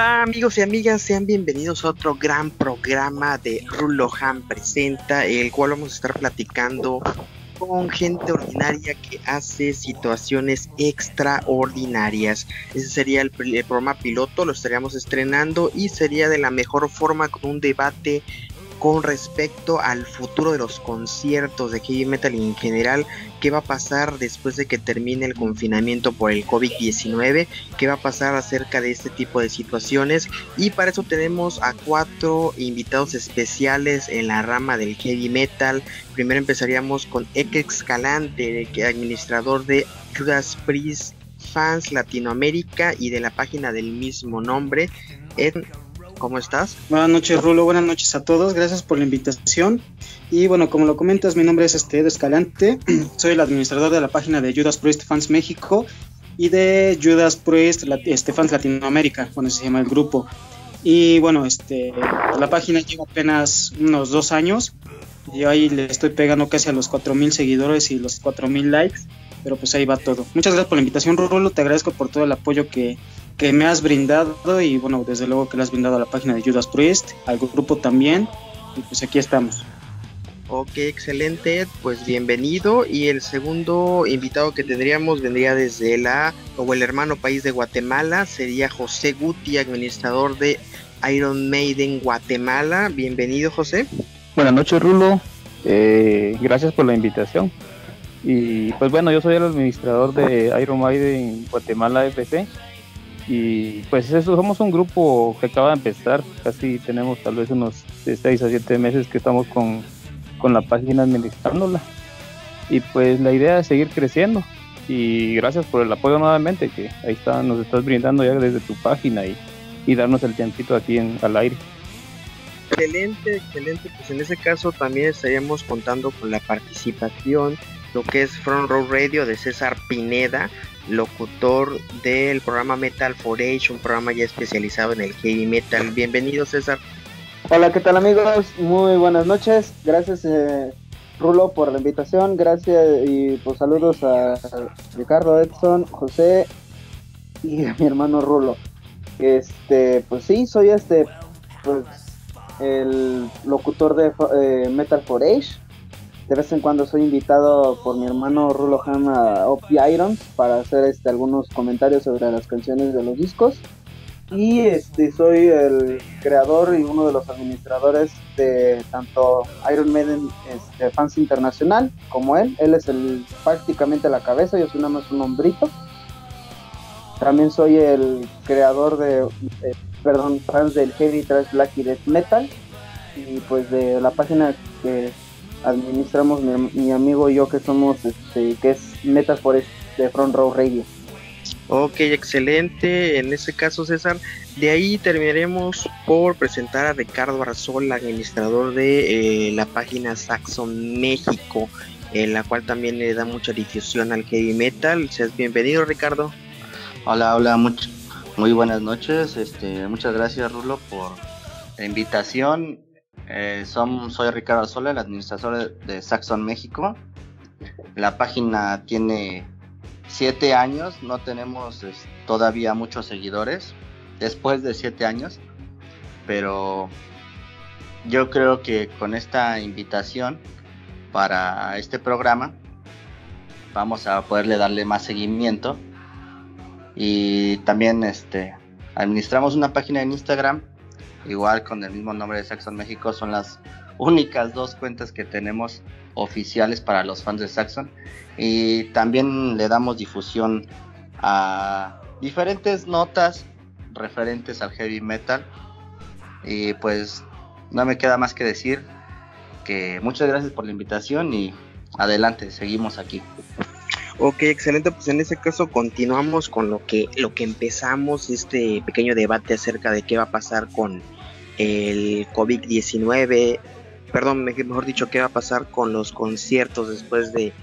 Hola amigos y amigas, sean bienvenidos a otro gran programa de Rulohan Presenta, el cual vamos a estar platicando con gente ordinaria que hace situaciones extraordinarias. Ese sería el, el, programa piloto, lo estaríamos estrenando y sería de la mejor forma con un debate con respecto al futuro de los conciertos de heavy metal en general, qué va a pasar después de que termine el confinamiento por el COVID-19, qué va a pasar acerca de este tipo de situaciones y para eso tenemos a cuatro invitados especiales en la rama del heavy metal. Primero empezaríamos con Ekex Escalante, administrador de Judas Priest Fans Latinoamérica y de la página del mismo nombre. ¿Cómo estás? Buenas noches, Rulo. Buenas noches a todos. Gracias por la invitación. Y bueno, como lo comentas, mi nombre es este Escalante. Soy el administrador de la página de Judas Priest Fans México y de Judas Priest este, Fans Latinoamérica, bueno, se llama el grupo. Y bueno, este, la página lleva apenas unos dos años. Yo ahí le estoy pegando casi a los 4.000 seguidores y los 4.000 likes. Pero pues ahí va todo. Muchas gracias por la invitación, Rulo. Te agradezco por todo el apoyo que, que me has brindado y bueno, desde luego que le has brindado a la página de Judas Priest, al grupo también, y pues aquí estamos. Ok, excelente, pues bienvenido. Y el segundo invitado que tendríamos vendría desde la o el hermano país de Guatemala, sería José Guti, administrador de Iron Maiden Guatemala. Bienvenido, José. Buenas noches, Rulo. Eh, gracias por la invitación. Y pues bueno, yo soy el administrador de Iron Maiden Guatemala FC y pues eso, somos un grupo que acaba de empezar, casi tenemos tal vez unos 6 a 7 meses que estamos con, la página administrándola. Y pues la idea es seguir creciendo. Y gracias por el apoyo nuevamente, que ahí está, nos estás brindando ya desde tu página y, y darnos el tiempito aquí en, al aire. Excelente, excelente. Pues en ese caso también estaríamos contando con la participación, lo que es Front Row Radio de César Pineda, locutor del programa Metal for Age, un programa ya especializado en el heavy metal. Bienvenido César. Hola, ¿qué tal amigos? Muy buenas noches. Gracias eh, Rulo por la invitación. Gracias y pues saludos a Ricardo Edson, José y a mi hermano Rulo. Este, pues sí, soy este, pues el locutor de eh, Metal for Age de vez en cuando soy invitado por mi hermano Rulo Han a Opie Irons para hacer este, algunos comentarios sobre las canciones de los discos. Y este, soy el creador y uno de los administradores de tanto Iron Maiden este, Fans Internacional como él. Él es el, prácticamente la cabeza, yo soy nada más un hombrito. También soy el creador de, perdón, fans del Heavy Trash Black y Death Metal. Y pues de la página que administramos mi, amigo y yo que somos, este, que es Forest de Front Row Radio. Ok, excelente. En ese caso, César, de ahí terminaremos por presentar a Ricardo Arzol, administrador de eh, la página Saxon México, en la cual también le da mucha difusión al heavy metal. Seas bienvenido, Ricardo. Hola, hola, muy buenas noches. Este, muchas gracias, Rulo, por la invitación. Eh, soy Ricardo Sola, el administrador de Saxon México. La página tiene siete años, no tenemos todavía muchos seguidores después de siete años, pero yo creo que con esta invitación para este programa vamos a poderle darle más seguimiento y también este administramos una página en Instagram igual con el mismo nombre de Saxon México, son las únicas dos cuentas que tenemos oficiales para los fans de Saxon. Y también le damos difusión a diferentes notas referentes al heavy metal. Y pues no me queda más que decir que muchas gracias por la invitación y adelante, seguimos aquí. Ok, excelente. Pues en ese caso continuamos con lo que, lo que empezamos, este pequeño debate acerca de qué va a pasar con el COVID-19, perdón, mejor dicho, qué va a pasar con los conciertos después de,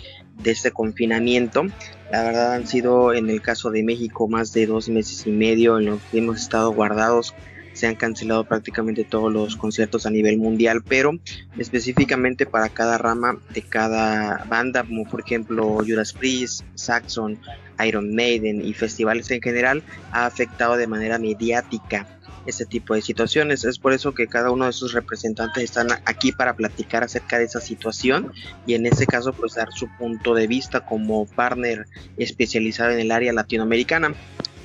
de este confinamiento. La verdad han sido en el caso de México más de dos meses y medio en los que hemos estado guardados se han cancelado prácticamente todos los conciertos a nivel mundial, pero específicamente para cada rama de cada banda, como por ejemplo Judas Priest, Saxon, Iron Maiden y festivales en general, ha afectado de manera mediática este tipo de situaciones. Es por eso que cada uno de sus representantes están aquí para platicar acerca de esa situación y en este caso pues dar su punto de vista como partner especializado en el área latinoamericana.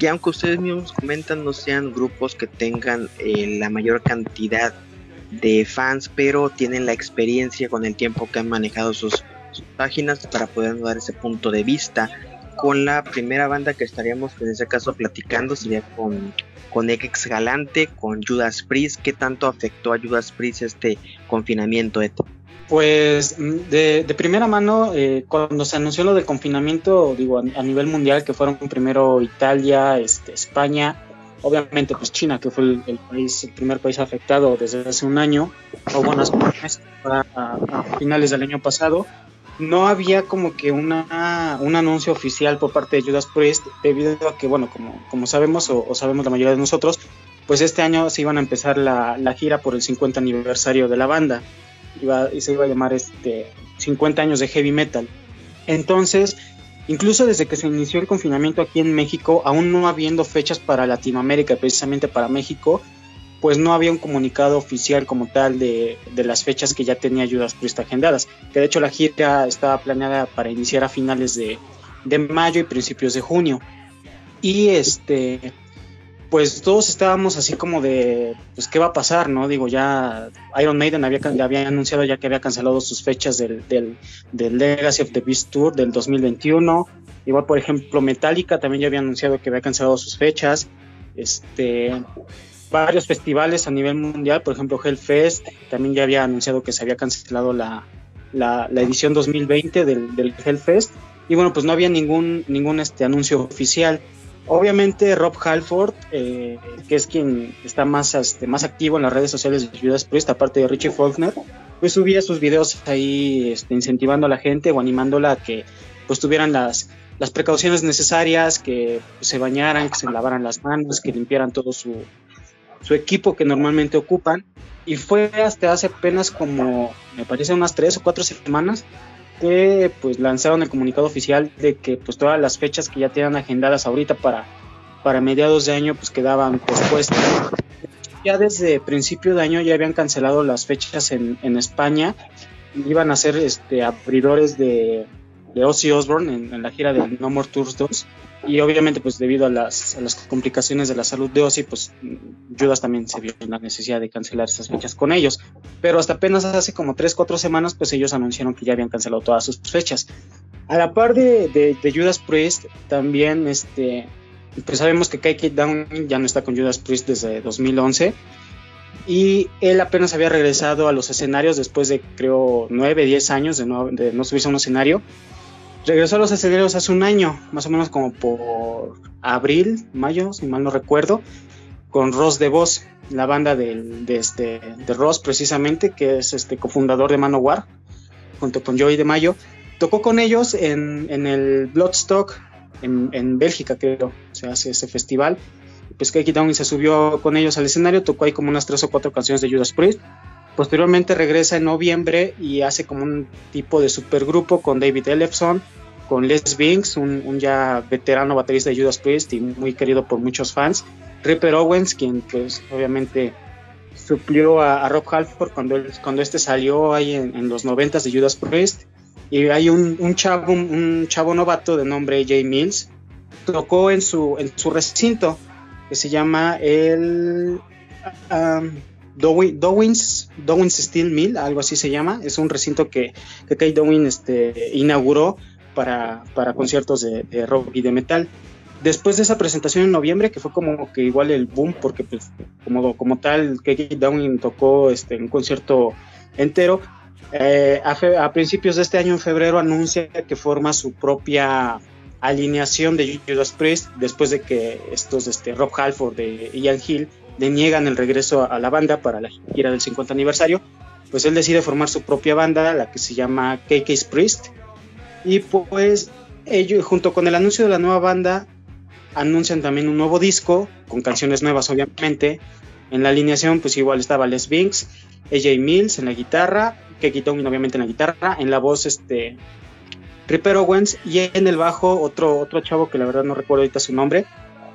Que aunque ustedes mismos comentan no sean grupos que tengan eh, la mayor cantidad de fans, pero tienen la experiencia con el tiempo que han manejado sus, páginas para poder dar ese punto de vista. Con la primera banda que estaríamos en ese caso platicando sería con con Ex Galante, con Judas Priest. ¿Qué tanto afectó a Judas Priest este confinamiento, Pues mm, de, primera mano, eh, cuando se anunció lo del confinamiento, digo, a, nivel mundial, que fueron primero Italia, este, España, obviamente pues China, que fue el, país, el primer país afectado desde hace un año, o bueno, a, a finales del año pasado, no había como que una, un anuncio oficial por parte de Judas Priest debido a que, bueno, como, como sabemos o, sabemos la mayoría de nosotros, pues este año se iban a empezar la, gira por el 50 aniversario de la banda iba, y se iba a llamar este 50 años de heavy metal. Entonces, incluso desde que se inició el confinamiento aquí en México, aún no habiendo fechas para Latinoamérica, precisamente para México, pues no había un comunicado oficial como tal de, las fechas que ya tenía Priest agendadas. Que de hecho la gira estaba planeada para iniciar a finales de, mayo y principios de junio. Y este, pues todos estábamos así como de, pues qué va a pasar, ¿no? Digo, ya Iron Maiden había, había anunciado ya que había cancelado sus fechas del, del, del, Legacy of the Beast Tour del 2021. Igual, por ejemplo, Metallica también ya había anunciado que había cancelado sus fechas. Este, varios festivales a nivel mundial, por ejemplo Hellfest, también ya había anunciado que se había cancelado la, la, edición 2020 del, del, Hellfest, y bueno, pues no había ningún, ningún este, anuncio oficial. Obviamente Rob Halford, eh, que es quien está más, este, más activo en las redes sociales de Judas Priest, aparte de Richie Faulkner, pues subía sus videos ahí este, incentivando a la gente o animándola a que pues tuvieran las, las precauciones necesarias, que se bañaran, que se lavaran las manos, que limpiaran todo su, su equipo que normalmente ocupan. Y fue hasta hace apenas como, me parece, unas tres o cuatro semanas que pues lanzaron el comunicado oficial de que pues todas las fechas que ya tenían agendadas ahorita para, para mediados de año pues quedaban pospuestas. Ya desde principio de año ya habían cancelado las fechas en, en España, iban a ser este, abridores de, de Ozzy Osbourne en, la gira de No More Tours 2 y obviamente pues debido a las, complicaciones de la salud de Ozzy pues Judas también se vio en la necesidad de cancelar esas fechas con ellos. Pero hasta apenas hace como 3 4 semanas pues ellos anunciaron que ya habían cancelado todas sus fechas. A la par de, de, Judas Priest también este pues sabemos que Kate Down ya no está con Judas Priest desde 2011 y él apenas había regresado a los escenarios después de creo 9, 10 años de no, de no subirse a un escenario Regresó a los escenarios hace un año, más o menos como por abril, mayo, si mal no recuerdo, con Ross de Voz, la banda de, este, Ross precisamente, que es este cofundador de Manowar, junto con Joey de Mayo. Tocó con ellos en, el Bloodstock, en, Bélgica creo, se hace ese festival. Pues Kiki Downing se subió con ellos al escenario, tocó ahí como unas tres o cuatro canciones de Judas Priest Posteriormente regresa en noviembre y hace como un tipo de supergrupo con David Ellefson, con Les Binks, un, ya veterano baterista de Judas Priest y muy querido por muchos fans. Ripper Owens, quien pues obviamente suplió a, Rob Halford cuando, cuando este salió ahí en, los noventas de Judas Priest. Y hay un, chavo, un, chavo novato de nombre Jay Mills. Tocó en su, en su recinto que se llama el... Um, Dowins, Steel Mill, algo así se llama. Es un recinto que, que Kate Dowin este, inauguró para, conciertos de, rock y de metal. Después de esa presentación en noviembre, que fue como que igual el boom, porque pues, como, como tal, Kate Downing tocó este, un concierto entero. Eh, a, principios de este año, en febrero, anuncia que forma su propia alineación de Judas Priest después de que estos este, Rob Halford de Ian Hill deniegan el regreso a la banda para la gira del 50 aniversario, pues él decide formar su propia banda, la que se llama KK's Priest. Y pues ellos, junto con el anuncio de la nueva banda, anuncian también un nuevo disco, con canciones nuevas obviamente, En la alineación pues igual estaba Les Binks, AJ Mills en la guitarra, Keki Tongin obviamente en la guitarra, en la voz este Ripper Owens y en el bajo otro, otro chavo que la verdad no recuerdo ahorita su nombre,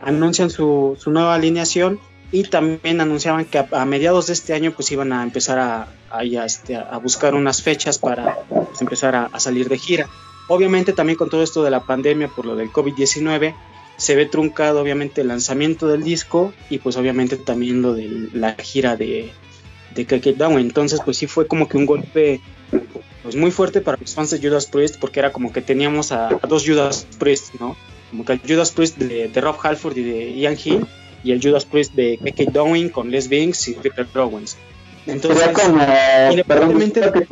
anuncian su, nueva alineación y también anunciaban que a, mediados de este año pues iban a empezar a, a, este, a buscar unas fechas para pues, empezar a, salir de gira. Obviamente también con todo esto de la pandemia por lo del COVID-19 se ve truncado obviamente el lanzamiento del disco y pues obviamente también lo de la gira de, de Down. Entonces pues sí fue como que un golpe pues muy fuerte para los fans de Judas Priest porque era como que teníamos a, dos Judas Priest, ¿no? Como que Judas Priest de, Rob Halford y de Ian Hill y el Judas Priest de KK Downing con Les Binks y Ripper Owens. Entonces, sería como, independientemente de que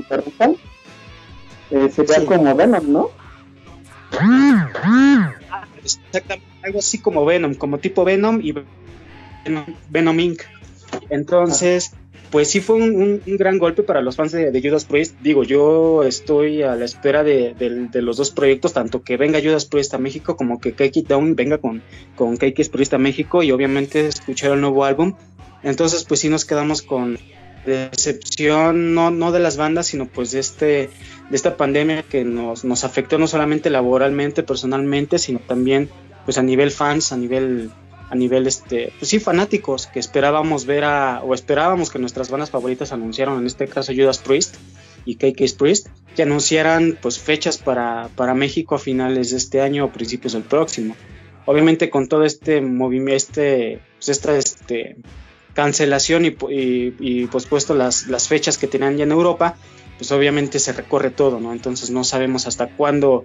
eh, sería como Venom, ¿no? Exactamente, algo así como Venom, como tipo Venom y Venom, Inc. Entonces, pues sí fue un, gran golpe para los fans de, Judas Priest. Digo, yo estoy a la espera de, los dos proyectos, tanto que venga Judas Priest a México como que Cake Down venga con, con Cake Priest a México y obviamente escuchar el nuevo álbum. Entonces, pues sí nos quedamos con decepción, no, no de las bandas, sino pues de, este, de esta pandemia que nos, nos afectó no solamente laboralmente, personalmente, sino también pues a nivel fans, a nivel a nivel este pues sí fanáticos que esperábamos ver a o esperábamos que nuestras bandas favoritas anunciaron en este caso Judas Priest y KK's Priest que anunciaran pues fechas para, para México a finales de este año o principios del próximo. Obviamente con todo este movimiento este pues esta este cancelación y, y, pospuesto las, las fechas que tenían ya en Europa pues obviamente se recorre todo no entonces no sabemos hasta cuándo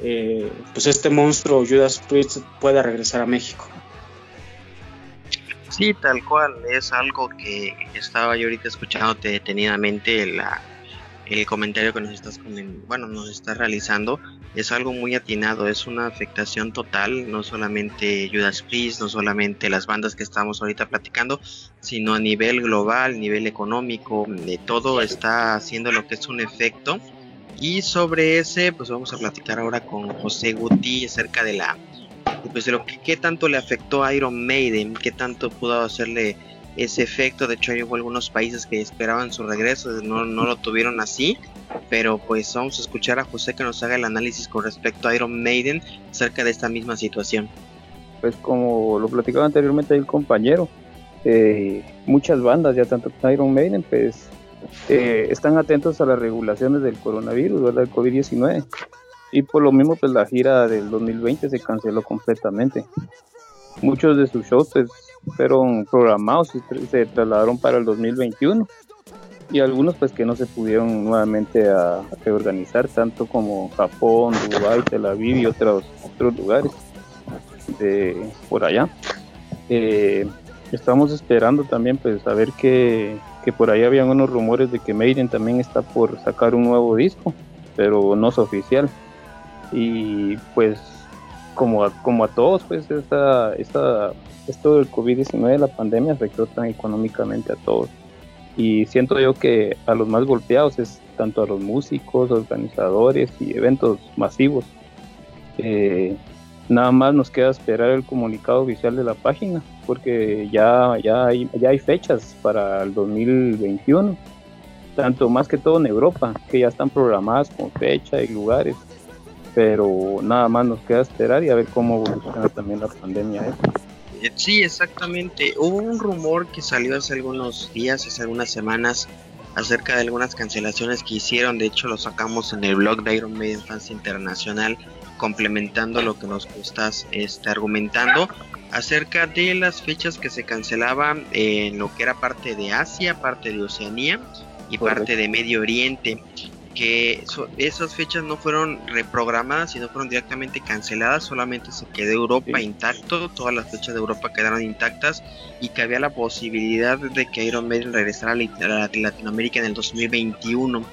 eh, pues este monstruo Judas Priest pueda regresar a México Sí, tal cual, es algo que estaba yo ahorita escuchándote detenidamente la, el comentario que nos estás bueno, nos estás realizando es algo muy atinado, es una afectación total, no solamente Judas Priest, no solamente las bandas que estamos ahorita platicando, sino a nivel global, nivel económico, de todo está haciendo lo que es un efecto. Y sobre ese, pues vamos a platicar ahora con José Guti acerca de la pues lo que qué tanto le afectó a Iron Maiden, qué tanto pudo hacerle ese efecto. De hecho, hay algunos países que esperaban su regreso, no, no lo tuvieron así. Pero pues vamos a escuchar a José que nos haga el análisis con respecto a Iron Maiden acerca de esta misma situación. Pues como lo platicaba anteriormente el compañero, eh, muchas bandas, ya tanto Iron Maiden, pues eh, están atentos a las regulaciones del coronavirus, ¿verdad? Del COVID-19 y por lo mismo pues la gira del 2020 se canceló completamente. Muchos de sus shows pues, fueron programados y se trasladaron para el 2021 y algunos pues que no se pudieron nuevamente a, reorganizar tanto como Japón, Dubái, Tel Aviv y otros otros lugares de por allá. Eh, estamos esperando también pues saber que, que por ahí habían unos rumores de que Maiden también está por sacar un nuevo disco, pero no es oficial y pues como a, como a todos pues esta, esta, esto del COVID-19 la pandemia afectó tan económicamente a todos y siento yo que a los más golpeados es tanto a los músicos, organizadores y eventos masivos. Eh, nada más nos queda esperar el comunicado oficial de la página porque ya, ya, hay, ya hay fechas para el 2021, tanto más que todo en Europa, que ya están programadas con fecha y lugares pero nada más nos queda esperar y a ver cómo evoluciona también la pandemia. ¿eh? Sí, exactamente. Hubo un rumor que salió hace algunos días, hace algunas semanas, acerca de algunas cancelaciones que hicieron. De hecho, lo sacamos en el blog de Iron Maiden Fans Internacional, complementando lo que nos estás este, argumentando acerca de las fechas que se cancelaban en lo que era parte de Asia, parte de Oceanía y parte de Medio Oriente que esas fechas no fueron reprogramadas, sino fueron directamente canceladas, solamente se quedó Europa intacto, todas las fechas de Europa quedaron intactas y que había la posibilidad de que Iron Maiden regresara a Latinoamérica en el 2021.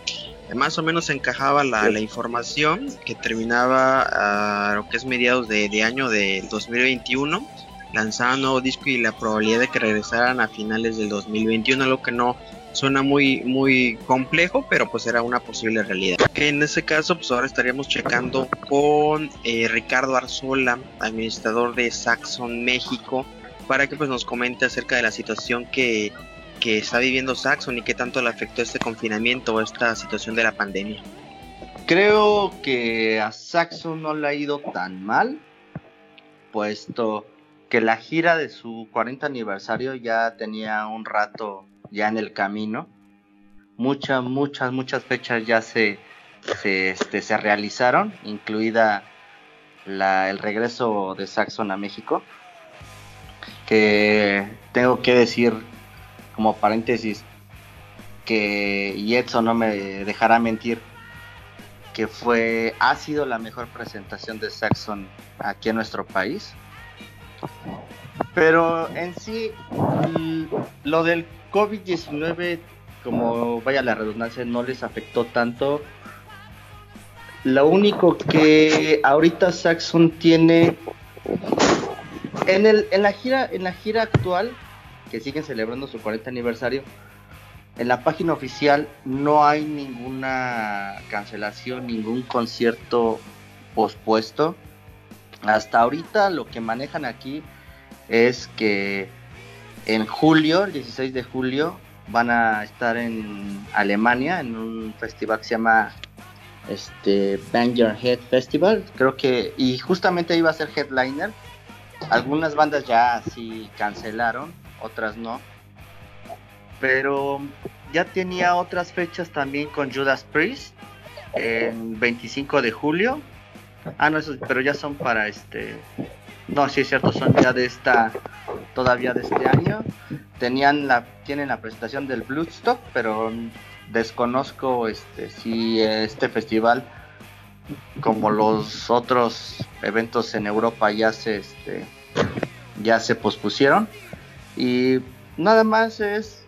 Más o menos encajaba la, información que terminaba a lo que es mediados de, de año del 2021 lanzaban un nuevo disco y la probabilidad de que regresaran a finales del 2021, lo que no suena muy muy complejo, pero pues era una posible realidad. En ese caso, pues ahora estaríamos checando con eh, Ricardo Arzola, administrador de Saxon México, para que pues nos comente acerca de la situación que, que está viviendo Saxon y qué tanto le afectó este confinamiento o esta situación de la pandemia. Creo que a Saxon no le ha ido tan mal, puesto que la gira de su 40 aniversario ya tenía un rato ya en el camino. Muchas, muchas, muchas fechas ya se, se, este, se realizaron, incluida la, el regreso de Saxon a México. Que tengo que decir, como paréntesis, que Edson no me dejará mentir, que fue, ha sido la mejor presentación de Saxon aquí en nuestro país. Pero en sí, lo del COVID-19, como vaya la redundancia, no les afectó tanto. Lo único que ahorita Saxon tiene en, el, en, la gira, en la gira actual, que siguen celebrando su 40 aniversario, en la página oficial no hay ninguna cancelación, ningún concierto pospuesto. Hasta ahorita lo que manejan aquí es que en julio, el 16 de julio, van a estar en Alemania en un festival que se llama este Bang Your Head Festival, creo que y justamente iba a ser headliner. Algunas bandas ya sí cancelaron, otras no pero ya tenía otras fechas también con Judas Priest, el 25 de julio. Ah, no, eso, pero ya son para este. No, sí es cierto, son ya de esta, todavía de este año. Tenían la, tienen la presentación del Bloodstock, pero desconozco este si este festival, como los otros eventos en Europa, ya se este, ya se pospusieron. Y nada más es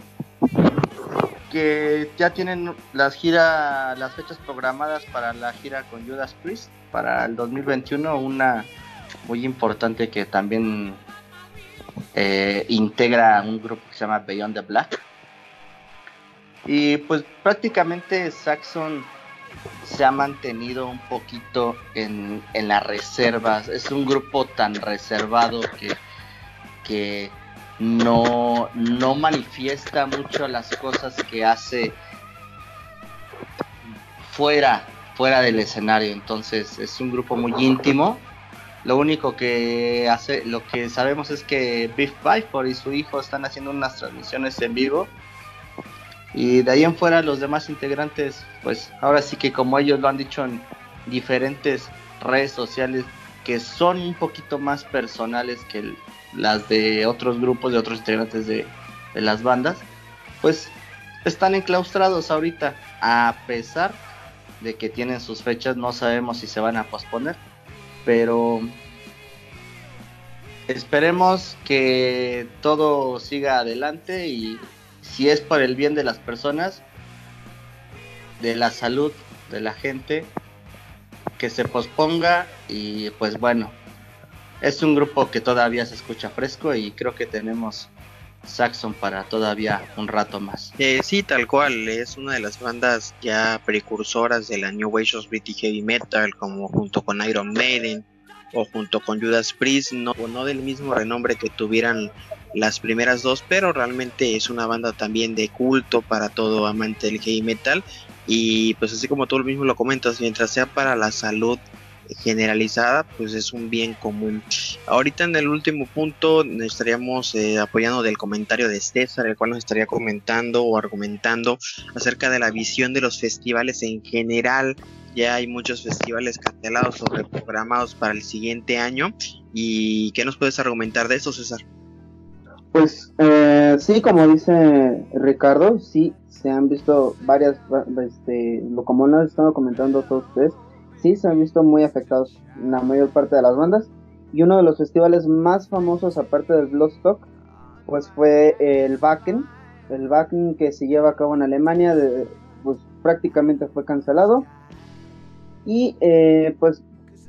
que ya tienen las gira, las fechas programadas para la gira con Judas Priest para el 2021, una muy importante que también eh, integra un grupo que se llama Beyond the Black. Y pues prácticamente Saxon se ha mantenido un poquito en, en las reservas. Es un grupo tan reservado que, que no, no manifiesta mucho las cosas que hace fuera, fuera del escenario. Entonces es un grupo muy íntimo. Lo único que hace, lo que sabemos es que Biff Byford y su hijo están haciendo unas transmisiones en vivo. Y de ahí en fuera los demás integrantes, pues ahora sí que como ellos lo han dicho en diferentes redes sociales, que son un poquito más personales que las de otros grupos, de otros integrantes de, las bandas, pues están enclaustrados ahorita, a pesar de que tienen sus fechas, no sabemos si se van a posponer, pero esperemos que todo siga adelante y si es por el bien de las personas, de la salud de la gente, que se posponga y pues bueno, es un grupo que todavía se escucha fresco y creo que tenemos Saxon para todavía un rato más. Eh, sí, tal cual, es una de las bandas ya precursoras de la New Wave of British Heavy Metal, como junto con Iron Maiden o junto con Judas Priest, no, no del mismo renombre que tuvieran las primeras dos, pero realmente es una banda también de culto para todo amante del heavy metal y pues así como tú mismo lo comentas, mientras sea para la salud generalizada, pues es un bien común. Ahorita en el último punto estaríamos eh, apoyando del comentario de César, el cual nos estaría comentando o argumentando acerca de la visión de los festivales en general. Ya hay muchos festivales cancelados o reprogramados para el siguiente año. ¿Y qué nos puedes argumentar de eso, César? Pues eh, sí, como dice Ricardo, sí se han visto varias, este, lo como nos están comentando todos ustedes, sí se han visto muy afectados la mayor parte de las bandas. Y uno de los festivales más famosos, aparte del Bloodstock, pues fue el Wacken. El Wacken que se lleva a cabo en Alemania, pues prácticamente fue cancelado. Y eh, pues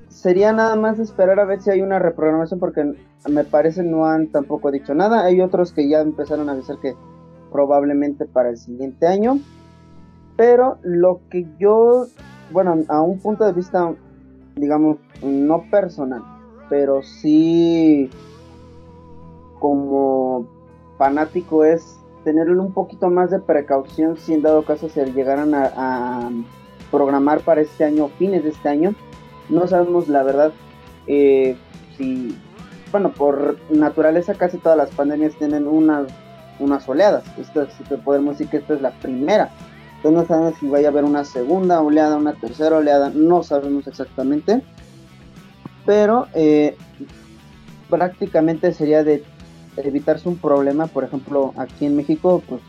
sería nada más esperar a ver si hay una reprogramación, porque me parece no han tampoco dicho nada. Hay otros que ya empezaron a avisar que probablemente para el siguiente año. Pero lo que yo bueno, a un punto de vista, digamos, no personal, pero sí como fanático es tenerle un poquito más de precaución si en dado caso se llegaran a, programar para este año, fines de este año. No sabemos la verdad eh, si, bueno, por naturaleza casi todas las pandemias tienen unas, unas oleadas. Esto podemos decir que esta es la primera. Entonces no sabemos si vaya a haber una segunda oleada, una tercera oleada, no sabemos exactamente. Pero eh, prácticamente sería de evitarse un problema, por ejemplo, aquí en México, pues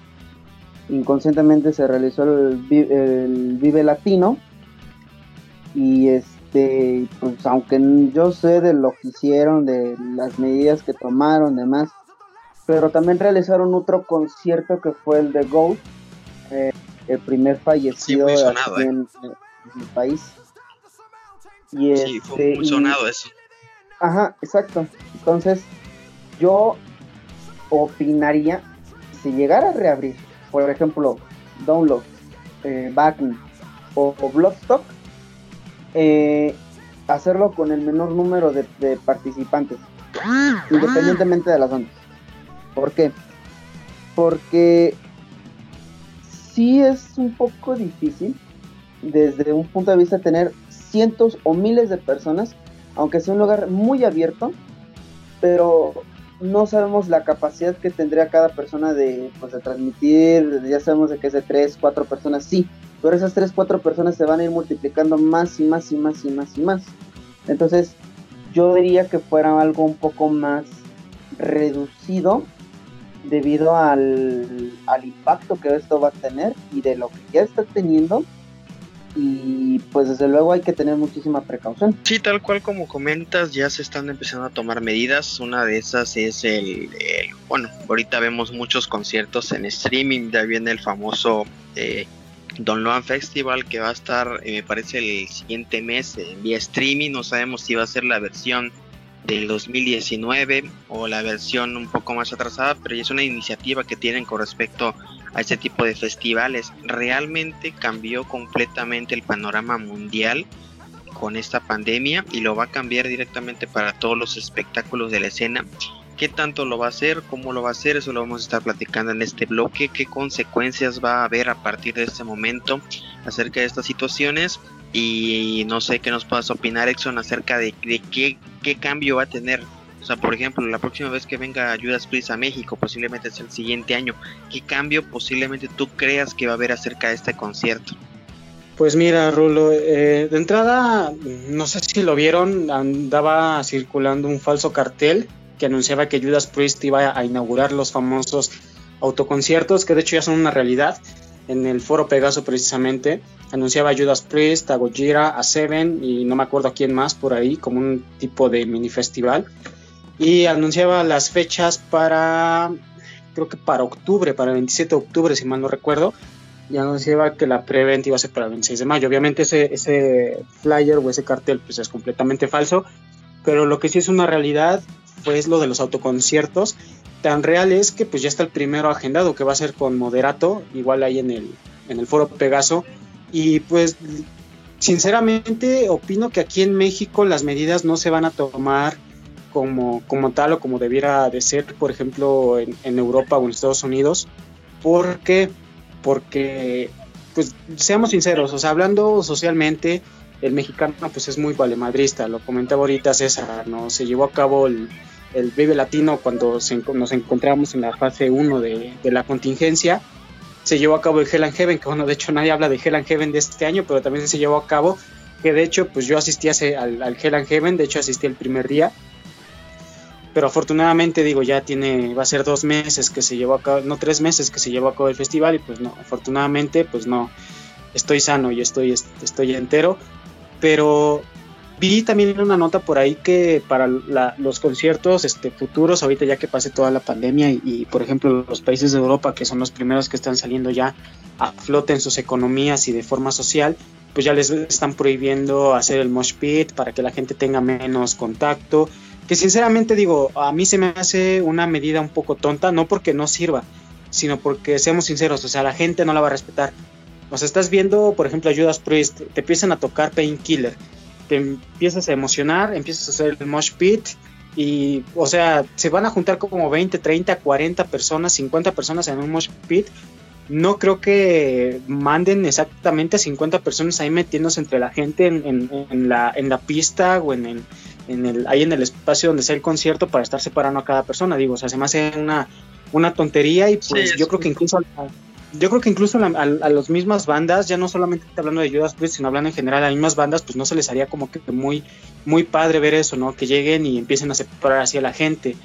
inconscientemente se realizó el, Vive Latino y este, pues aunque yo sé de lo que hicieron, de las medidas que tomaron, demás, pero también realizaron otro concierto que fue el de Ghost, eh, el primer fallecido ¿eh? en, el país. Y sí, fue este, muy sonado eso. Ajá, exacto. Entonces, yo opinaría si llegara a reabrir, por ejemplo, Download, eh, o, o Bloodstock, eh, hacerlo con el menor número de, participantes, independientemente de las ondas. ¿Por qué? Porque sí es un poco difícil desde un punto de vista tener cientos o miles de personas, aunque sea un lugar muy abierto, pero no sabemos la capacidad que tendría cada persona de, pues, de transmitir, ya sabemos de que es de 3, 4 personas, sí, pero esas 3, 4 personas se van a ir multiplicando más y más y más y más y más. Entonces, yo diría que fuera algo un poco más reducido debido al, al impacto que esto va a tener y de lo que ya está teniendo y pues desde luego hay que tener muchísima precaución. Sí, tal cual como comentas, ya se están empezando a tomar medidas. Una de esas es el, bueno, ahorita vemos muchos conciertos en streaming, ya viene el famoso eh, Don Luan Festival que va a estar, eh, me parece, el siguiente mes en vía streaming. No sabemos si va a ser la versión del 2019 o la versión un poco más atrasada, pero es una iniciativa que tienen con respecto a este tipo de festivales. Realmente cambió completamente el panorama mundial con esta pandemia y lo va a cambiar directamente para todos los espectáculos de la escena. ¿Qué tanto lo va a hacer? ¿Cómo lo va a hacer? Eso lo vamos a estar platicando en este bloque. ¿Qué consecuencias va a haber a partir de este momento acerca de estas situaciones? Y no sé qué nos puedas opinar, Exxon, acerca de, qué, qué cambio va a tener o sea, por ejemplo, la próxima vez que venga Ayudas Priest a México, posiblemente sea el siguiente año, ¿qué cambio posiblemente tú creas que va a haber acerca de este concierto? Pues mira, Rulo, eh, de entrada, no sé si lo vieron, andaba circulando un falso cartel que anunciaba que Judas Priest iba a inaugurar los famosos autoconciertos, que de hecho ya son una realidad. En el foro Pegaso precisamente anunciaba Judas Priest, a Gojira, a Seven y no me acuerdo a quién más por ahí, como un tipo de mini festival y anunciaba las fechas para, creo que para octubre, para el 27 de octubre, si mal no recuerdo, y anunciaba que la preventa iba a ser para el 26 de mayo. Obviamente ese, ese flyer o ese cartel pues es completamente falso, pero lo que sí es una realidad pues lo de los autoconciertos. Tan real es que pues ya está el primero agendado que va a ser con Moderato, igual ahí en el, en el foro Pegaso. Y pues sinceramente opino que aquí en México las medidas no se van a tomar como, como tal o como debiera de ser, por ejemplo, en, Europa o en Estados Unidos. ¿Por qué? Porque, pues, seamos sinceros, o sea, hablando socialmente, el mexicano pues es muy valemadrista, lo comentaba ahorita César, ¿no? Se llevó a cabo el, el Vive Latino cuando nos encontramos en la fase 1 de, de, la contingencia. Se llevó a cabo el Hell and Heaven, que bueno, de hecho nadie habla de Hell and Heaven de este año, pero también se llevó a cabo, que de hecho pues yo asistí al, al Hell and Heaven, de hecho asistí el primer día, pero afortunadamente digo ya tiene va a ser dos meses que se llevó a cabo no tres meses que se llevó a cabo el festival y pues no afortunadamente pues no estoy sano y estoy estoy entero. Pero vi también una nota por ahí que para los conciertos este futuros ahorita ya que pase toda la pandemia y, por ejemplo los países de Europa que son los primeros que están saliendo ya a flote en sus economías y de forma social pues ya les están prohibiendo hacer el mosh pit para que la gente tenga menos contacto que sinceramente digo, a mí se me hace una medida un poco tonta, no porque no sirva, sino porque seamos sinceros, o sea, la gente no la va a respetar. O sea, estás viendo, por ejemplo, Judas Priest, te empiezan a tocar Painkiller, te empiezas a emocionar, empiezas a hacer el mosh pit y, o sea, se van a juntar como 20, 30, 40 personas, 50 personas en un mosh pit. No creo que manden exactamente a 50 personas ahí metiéndose entre la gente en, la, en la pista o en el, en el, ahí en el espacio donde sea el concierto para estar separando a cada persona. Digo, o sea, se me hace una, una tontería y pues yo creo que incluso yo creo que incluso a, a, las mismas bandas, ya no solamente hablando de Judas Priest, sino hablando en general a las mismas bandas, pues no se les haría como que muy, muy padre ver eso, ¿no? Que lleguen y empiecen a separar así a la gente.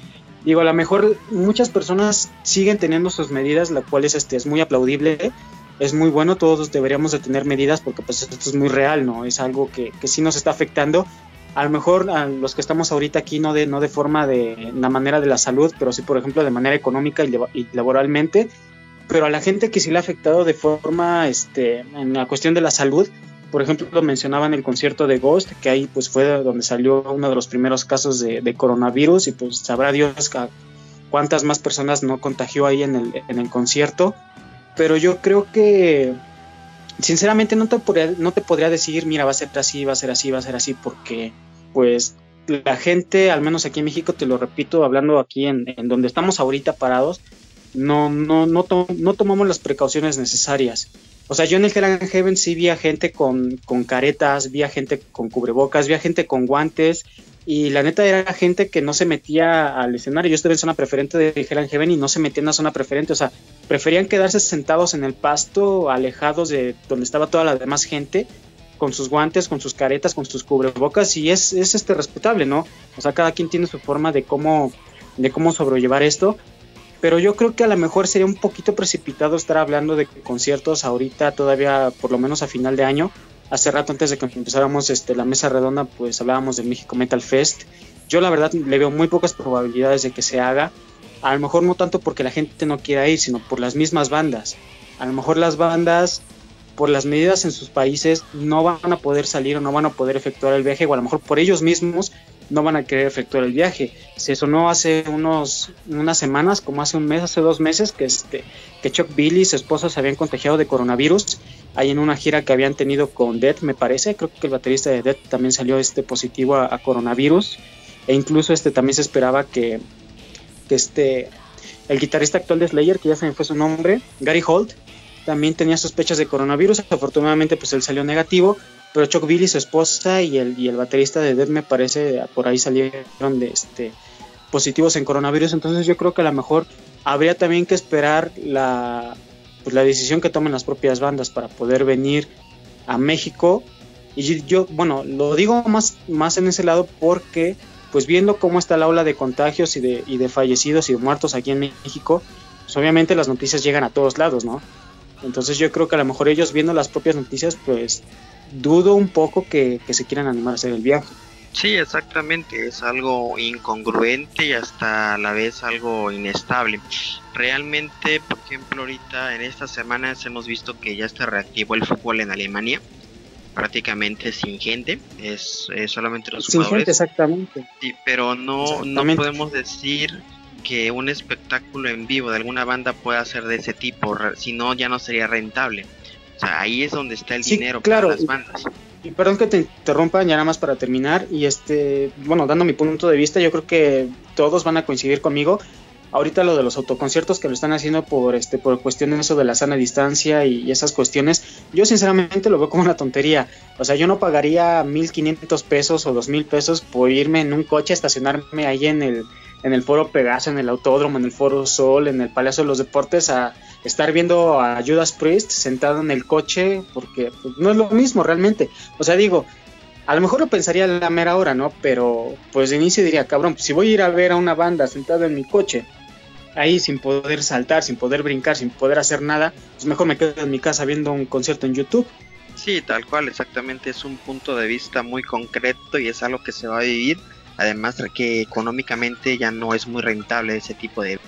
Digo, a lo mejor muchas personas siguen teniendo sus medidas, la cual es, este, es muy aplaudible, es muy bueno, todos deberíamos de tener medidas porque pues esto es muy real, ¿no? Es algo que, que sí nos está afectando. A lo mejor a los que estamos ahorita aquí no de, no de forma de la manera de la salud, pero sí por ejemplo de manera económica y, y laboralmente, pero a la gente que sí le ha afectado de forma, este, en la cuestión de la salud, por ejemplo, lo mencionaba en el concierto de Ghost, que ahí pues fue donde salió uno de los primeros casos de, coronavirus y pues sabrá Dios cuántas más personas no contagió ahí en el, en el concierto. Pero yo creo que, sinceramente, no te, podría, no te podría decir, mira, va a ser así, va a ser así, va a ser así, porque pues la gente, al menos aquí en México, te lo repito, hablando aquí en, en donde estamos ahorita parados, no, no, no, no tomamos las precauciones necesarias. O sea, yo en el Hell and Heaven sí vi a gente con, con caretas, vi a gente con cubrebocas, vi a gente con guantes, y la neta era gente que no se metía al escenario. Yo estuve en zona preferente de Hell and Heaven y no se metían la zona preferente. O sea, preferían quedarse sentados en el pasto, alejados de donde estaba toda la demás gente, con sus guantes, con sus caretas, con sus cubrebocas. Y es, es este respetable, ¿no? O sea, cada quien tiene su forma de cómo, de cómo sobrellevar esto pero yo creo que a lo mejor sería un poquito precipitado estar hablando de conciertos ahorita, todavía por lo menos a final de año. Hace rato antes de que empezáramos este, la mesa redonda, pues hablábamos del México Metal Fest. Yo la verdad le veo muy pocas probabilidades de que se haga. A lo mejor no tanto porque la gente no quiera ir, sino por las mismas bandas. A lo mejor las bandas, por las medidas en sus países, no van a poder salir o no van a poder efectuar el viaje, o a lo mejor por ellos mismos no van a querer efectuar el viaje. Se sonó hace unos, unas semanas, como hace un mes, hace dos meses, que, este, que Chuck Billy y su esposa se habían contagiado de coronavirus ahí en una gira que habían tenido con Dead, me parece. Creo que el baterista de Dead también salió este positivo a, coronavirus. E incluso este también se esperaba que, que este, el guitarrista actual de Slayer, que ya se me fue su nombre, Gary Holt, también tenía sospechas de coronavirus. Afortunadamente, pues él salió negativo pero Chuck Billy, su esposa y el, y el baterista de Dead me parece por ahí salieron de este positivos en coronavirus, entonces yo creo que a lo mejor habría también que esperar la, pues, la decisión que tomen las propias bandas para poder venir a México. Y yo, bueno, lo digo más, más en ese lado porque, pues viendo cómo está la ola de contagios y de, y de fallecidos y de muertos aquí en México, pues obviamente las noticias llegan a todos lados, ¿no? Entonces yo creo que a lo mejor ellos viendo las propias noticias, pues dudo un poco que, se quieran animar a hacer el viaje. Sí, exactamente, es algo incongruente y hasta a la vez algo inestable. Realmente, por ejemplo, ahorita en estas semanas hemos visto que ya está reactivo el fútbol en Alemania, prácticamente sin gente, es, solamente los sin Gente, exactamente. Sí, pero no, no podemos decir que un espectáculo en vivo de alguna banda pueda ser de ese tipo, si no ya no sería rentable ahí es donde está el dinero claro. para las bandas. Y perdón que te interrumpa, ya nada más para terminar. Y este, bueno, dando mi punto de vista, yo creo que todos van a coincidir conmigo. Ahorita lo de los autoconciertos que lo están haciendo por este por cuestión de eso de la sana distancia y, esas cuestiones, yo sinceramente lo veo como una tontería. O sea, yo no pagaría 1500 pesos o 2000 pesos por irme en un coche, estacionarme ahí en el en el Foro Pegaso, en el Autódromo, en el Foro Sol, en el Palacio de los Deportes a estar viendo a Judas Priest sentado en el coche, porque pues, no es lo mismo realmente. O sea, digo, a lo mejor lo pensaría a la mera hora, ¿no? Pero pues de inicio diría, cabrón, pues, si voy a ir a ver a una banda sentado en mi coche, ahí sin poder saltar, sin poder brincar, sin poder hacer nada, pues mejor me quedo en mi casa viendo un concierto en YouTube. Sí, tal cual, exactamente, es un punto de vista muy concreto y es algo que se va a vivir. Además de que económicamente ya no es muy rentable ese tipo de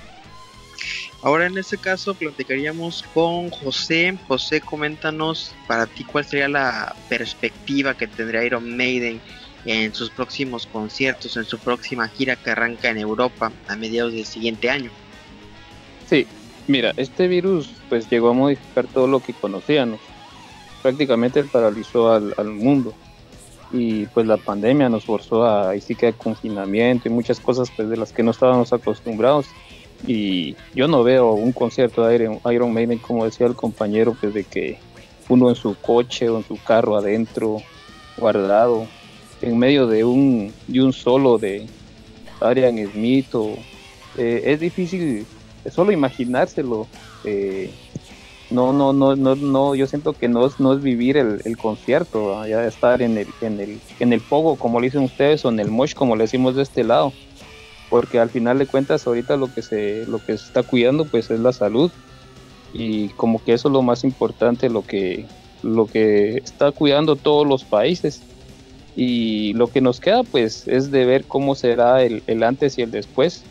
Ahora en este caso platicaríamos con José. José, coméntanos para ti cuál sería la perspectiva que tendría Iron Maiden en sus próximos conciertos, en su próxima gira que arranca en Europa a mediados del siguiente año. Sí, mira, este virus pues llegó a modificar todo lo que conocíamos. Prácticamente paralizó al, mundo. y pues la pandemia nos forzó a ahí sí que a confinamiento y muchas cosas pues de las que no estábamos acostumbrados y yo no veo un concierto de Iron, Iron Maiden como decía el compañero pues de que uno en su coche o en su carro adentro guardado en medio de un de un solo de Arian Smith o eh, es difícil solo imaginárselo eh, no, no, no, no, no, yo siento que no es, no vivir el, concierto, ya estar en el, en el, en el pogo como lo dicen ustedes o en el mosh como le decimos de este lado, porque al final de cuentas ahorita lo que se, lo que está cuidando pues es la salud. Y como que eso es lo más importante, lo que, lo que está cuidando todos los países. Y lo que nos queda pues es de ver cómo será el, el antes y el después.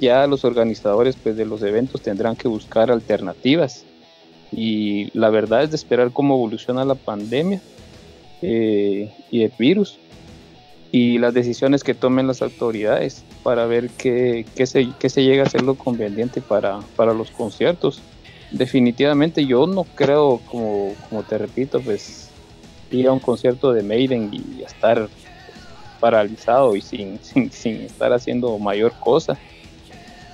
Ya los organizadores pues de los eventos tendrán que buscar alternativas. Y la verdad es de esperar cómo evoluciona la pandemia eh, y el virus y las decisiones que tomen las autoridades para ver qué, qué, se, qué se llega a ser lo conveniente para, para los conciertos. Definitivamente yo no creo, como, como te repito, pues ir a un concierto de Maiden y estar paralizado y sin, sin, sin estar haciendo mayor cosa.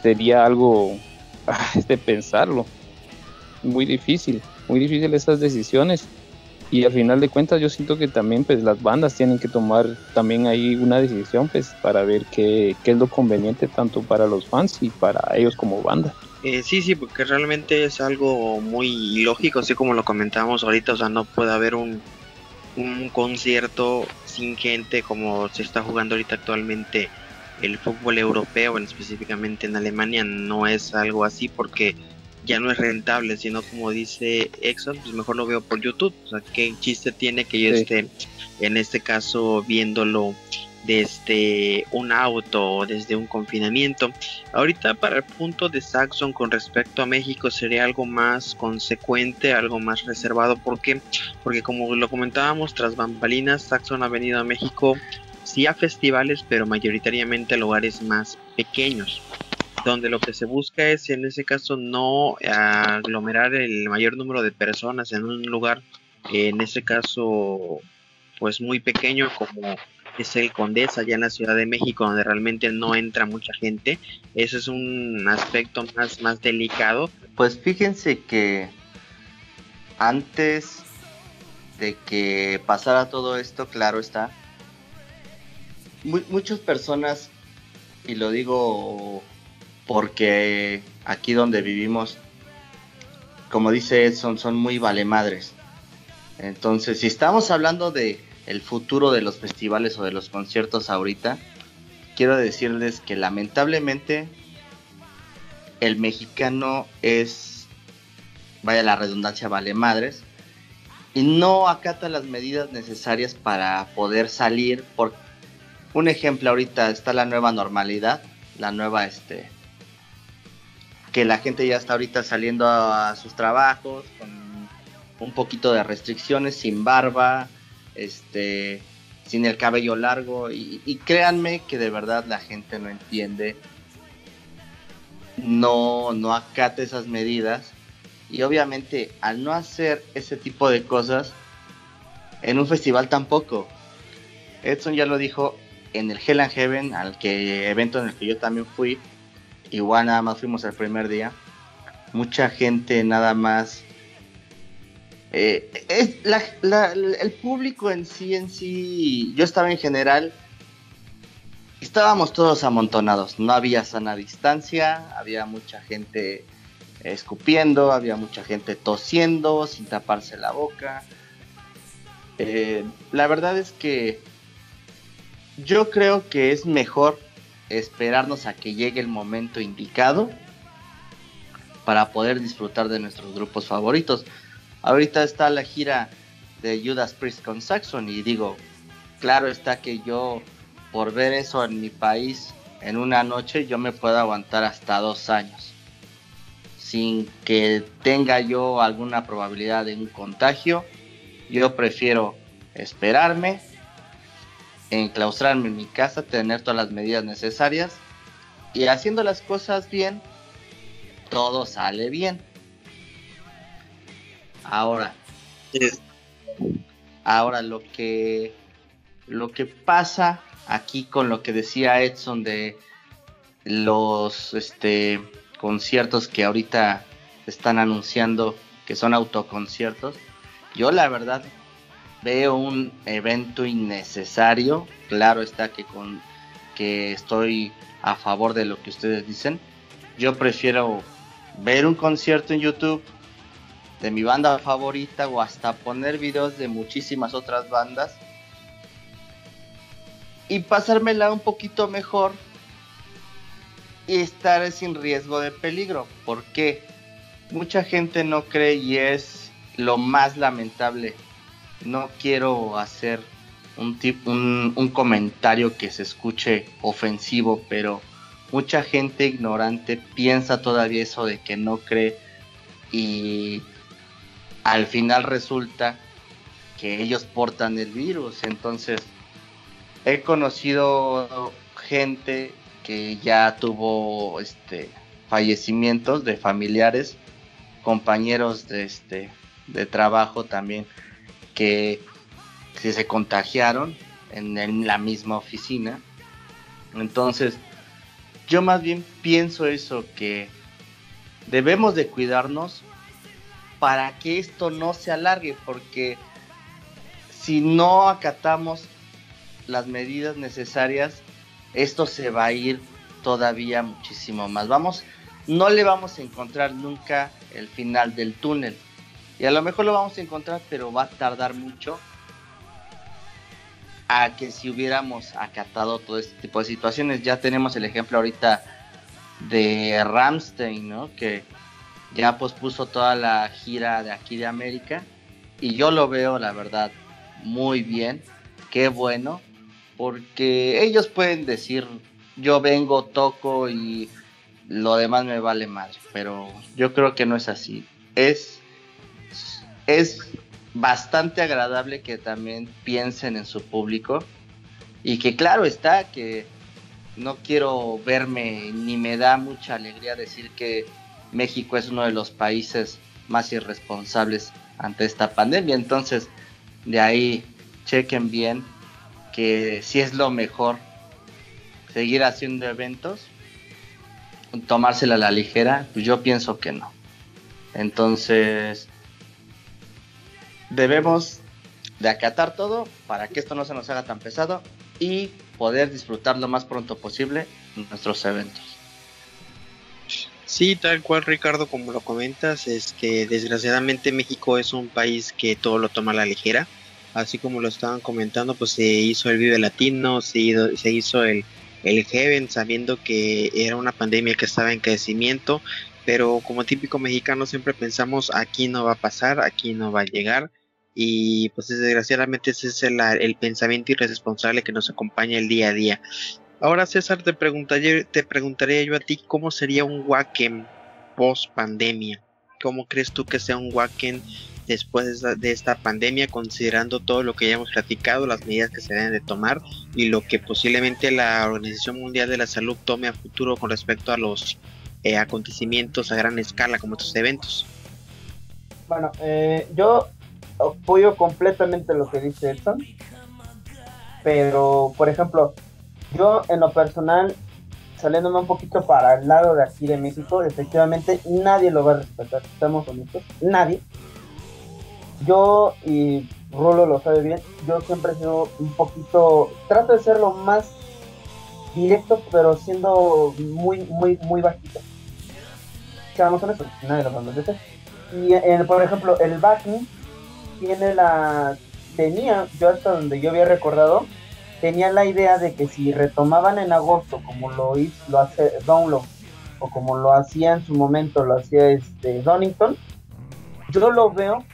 Sería algo ah, de pensarlo muy difícil, muy difícil esas decisiones. Y al final de cuentas yo siento que también pues las bandas tienen que tomar también ahí una decisión pues para ver qué, qué es lo conveniente tanto para los fans y para ellos como banda. Eh, sí, sí, porque realmente es algo muy lógico, así como lo comentábamos ahorita, o sea, no puede haber un, un concierto sin gente como se está jugando ahorita actualmente el fútbol europeo, específicamente en Alemania, no es algo así porque ya no es rentable, sino como dice Exxon, pues mejor lo veo por YouTube. O sea, qué chiste tiene que yo esté, en este caso, viéndolo desde un auto o desde un confinamiento. Ahorita para el punto de Saxon con respecto a México sería algo más consecuente, algo más reservado. ¿Por qué? Porque como lo comentábamos, tras bambalinas, Saxon ha venido a México sí a festivales, pero mayoritariamente a lugares más pequeños donde lo que se busca es en ese caso no aglomerar el mayor número de personas en un lugar, en ese caso pues muy pequeño como es el Condesa allá en la Ciudad de México donde realmente no entra mucha gente. Ese es un aspecto más, más delicado. Pues fíjense que antes de que pasara todo esto, claro está, muchas personas, y lo digo porque aquí donde vivimos, como dice Edson, son muy valemadres. Entonces, si estamos hablando de el futuro de los festivales o de los conciertos ahorita, quiero decirles que lamentablemente el mexicano es, vaya la redundancia, vale madres, y no acata las medidas necesarias para poder salir. Por un ejemplo, ahorita está la nueva normalidad, la nueva este, que la gente ya está ahorita saliendo a, sus trabajos con un poquito de restricciones, sin barba, este, sin el cabello largo. Y, y, créanme que de verdad la gente no entiende, no, no acata esas medidas. Y obviamente al no hacer ese tipo de cosas en un festival tampoco. Edson ya lo dijo en el Hell and Heaven, al que evento en el que yo también fui, igual nada más fuimos el primer día. Mucha gente nada más. Eh, es el público en sí, en sí, yo estaba en general, estábamos todos amontonados, no había sana distancia, había mucha gente escupiendo, había mucha gente tosiendo sin taparse la boca. Eh, la verdad es que yo creo que es mejor esperarnos a que llegue el momento indicado para poder disfrutar de nuestros grupos favoritos. Ahorita está la gira de Judas Priest con Saxon y digo, claro está que yo por ver eso en mi país en una noche yo me puedo aguantar hasta dos años sin que tenga yo alguna probabilidad de un contagio. Yo prefiero esperarme enclaustrarme en mi casa, tener todas las medidas necesarias y haciendo las cosas bien, todo sale bien. Ahora, ahora lo que Lo que pasa aquí con lo que decía Edson de los este, conciertos que ahorita están anunciando que son autoconciertos, yo la verdad veo un evento innecesario. Claro está que con que estoy a favor de lo que ustedes dicen. Yo prefiero ver un concierto en YouTube de mi banda favorita o hasta poner videos de muchísimas otras bandas y pasármela un poquito mejor y estar sin riesgo de peligro. Porque mucha gente no cree y es lo más lamentable no quiero hacer un, un, comentario que se escuche ofensivo, pero mucha gente ignorante piensa todavía eso de que no cree y al final resulta que ellos portan el virus. Entonces, he conocido gente que ya tuvo este fallecimientos de familiares, compañeros de este de trabajo también que se contagiaron en, la misma oficina. Entonces, yo más bien pienso eso, que debemos de cuidarnos para que esto no se alargue, porque si no acatamos las medidas necesarias, esto se va a ir todavía muchísimo más. Vamos, no le vamos a encontrar nunca el final del túnel. Y a lo mejor lo vamos a encontrar, pero va a tardar mucho a que si hubiéramos acatado todo este tipo de situaciones. Ya tenemos el ejemplo ahorita de Ramstein, ¿no? Que ya pospuso toda la gira de aquí de América. Y yo lo veo, la verdad, muy bien. Qué bueno. Porque ellos pueden decir, yo vengo, toco y lo demás me vale madre. Pero yo creo que no es así. Es es bastante agradable que también piensen en su público y que claro está que no quiero verme ni me da mucha alegría decir que México es uno de los países más irresponsables ante esta pandemia. Entonces, de ahí chequen bien que si es lo mejor seguir haciendo eventos, tomársela a la ligera, pues yo pienso que no. Entonces, debemos de acatar todo para que esto no se nos haga tan pesado y poder disfrutar lo más pronto posible nuestros eventos. Sí, tal cual Ricardo, como lo comentas, este, desgraciadamente México es un país que todo lo toma a la ligera, así como lo estaban comentando, pues se hizo el Vive Latino, se hizo, se hizo el, el Heaven sabiendo que era una pandemia que estaba en crecimiento, pero como típico mexicano siempre pensamos aquí no va a pasar, aquí no va a llegar, y pues desgraciadamente ese es el, el, pensamiento irresponsable que nos acompaña el día a día. Ahora César, te preguntaría, te preguntaría yo a ti cómo sería un Wacken post pandemia. ¿Cómo crees tú que sea un Wacken después de esta pandemia, considerando todo lo que ya hemos platicado, las medidas que se deben de tomar y lo que posiblemente la Organización Mundial de la Salud tome a futuro con respecto a los eh, acontecimientos a gran escala como estos eventos? Bueno, eh, yo apoyo completamente lo que dice Edson. Pero, por ejemplo, yo en lo personal, saliéndome un poquito para el lado de aquí de México, efectivamente nadie lo va a respetar, estamos honestos, nadie. Yo, y Rolo lo sabe bien, yo siempre he sido un poquito, trato de ser lo más directo, pero siendo muy, muy, muy bajito. Seamos honestos, nadie lo va a respetar. Y por ejemplo, el backing tiene la tenía yo hasta donde yo había recordado tenía la idea de que si retomaban en agosto como lo hizo lo hace Download o como lo hacía en su momento lo hacía este Donington yo lo veo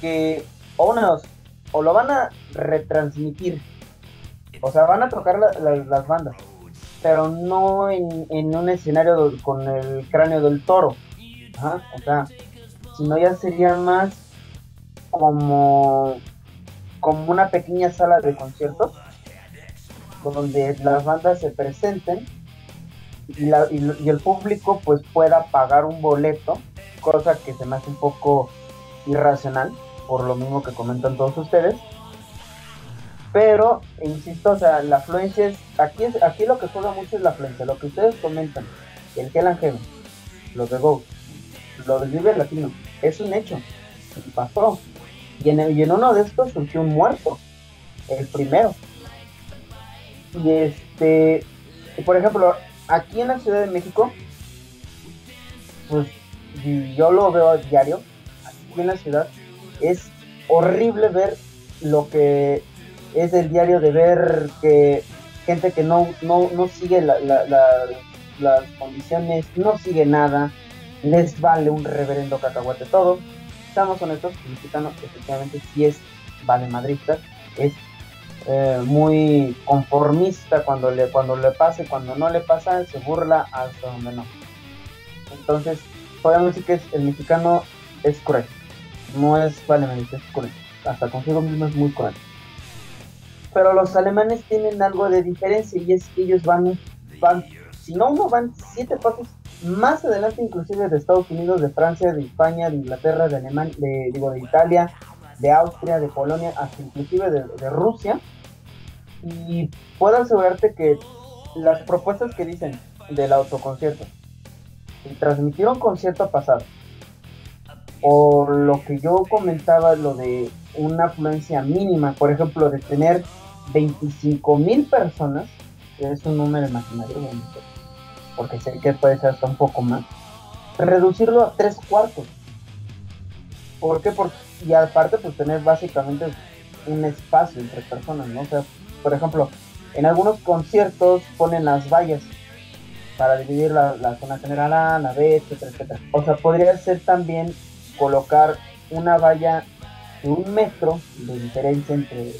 que o una o lo van a retransmitir o sea van a tocar las bandas pero no en, en un escenario con el cráneo del toro o sea sino ya sería más como, como una pequeña sala de conciertos donde las bandas se presenten y, y, el público pues pueda pagar un boleto, cosa que se me hace un poco irracional, por lo mismo que comentan todos ustedes. Pero, insisto, o sea, la afluencia es, aquí, es, aquí lo que juega mucho es la afluencia, lo que ustedes comentan, el and Heaven, los de Ghost, lo del Vive Latino, es un hecho, pasó. Y en, y uno de estos surgió un muerto, el primero. Y este, por ejemplo, aquí en la Ciudad de México, pues yo lo veo a diario, aquí en la ciudad, es horrible ver lo que es el diario de ver que gente que no, no, no sigue las condiciones, no sigue nada, les vale un reverendo cacahuate todo. Estamos honestos, el mexicano efectivamente sí es vale madrista, es eh, muy conformista cuando le, cuando le pase, cuando no le pasa, se burla hasta donde no. Entonces, podemos decir que el mexicano es cruel, no es vale madrista, es cruel, hasta consigo mismo es muy cruel. Pero los alemanes tienen algo de diferencia y es que ellos van, van si no uno, van siete pasos más adelante inclusive de Estados Unidos, de Francia, de España, de Inglaterra, de Alemania, de, digo, de Italia, de Austria, de Polonia, hasta inclusive de, Rusia. Y puedo asegurarte que las propuestas que dicen del autoconcierto, y transmitir un concierto pasado, o lo que yo comentaba, lo de una afluencia mínima, por ejemplo, de tener 25 mil personas, es un número imaginario, porque sé que puede ser hasta un poco más, reducirlo a tres cuartos. ¿Por qué? Porque, y aparte, pues tener básicamente un espacio entre personas, ¿no? O sea, por ejemplo, en algunos conciertos ponen las vallas para dividir la, la zona general A, la B, etcétera, etcétera. O sea, podría ser también colocar una valla de un metro de diferencia entre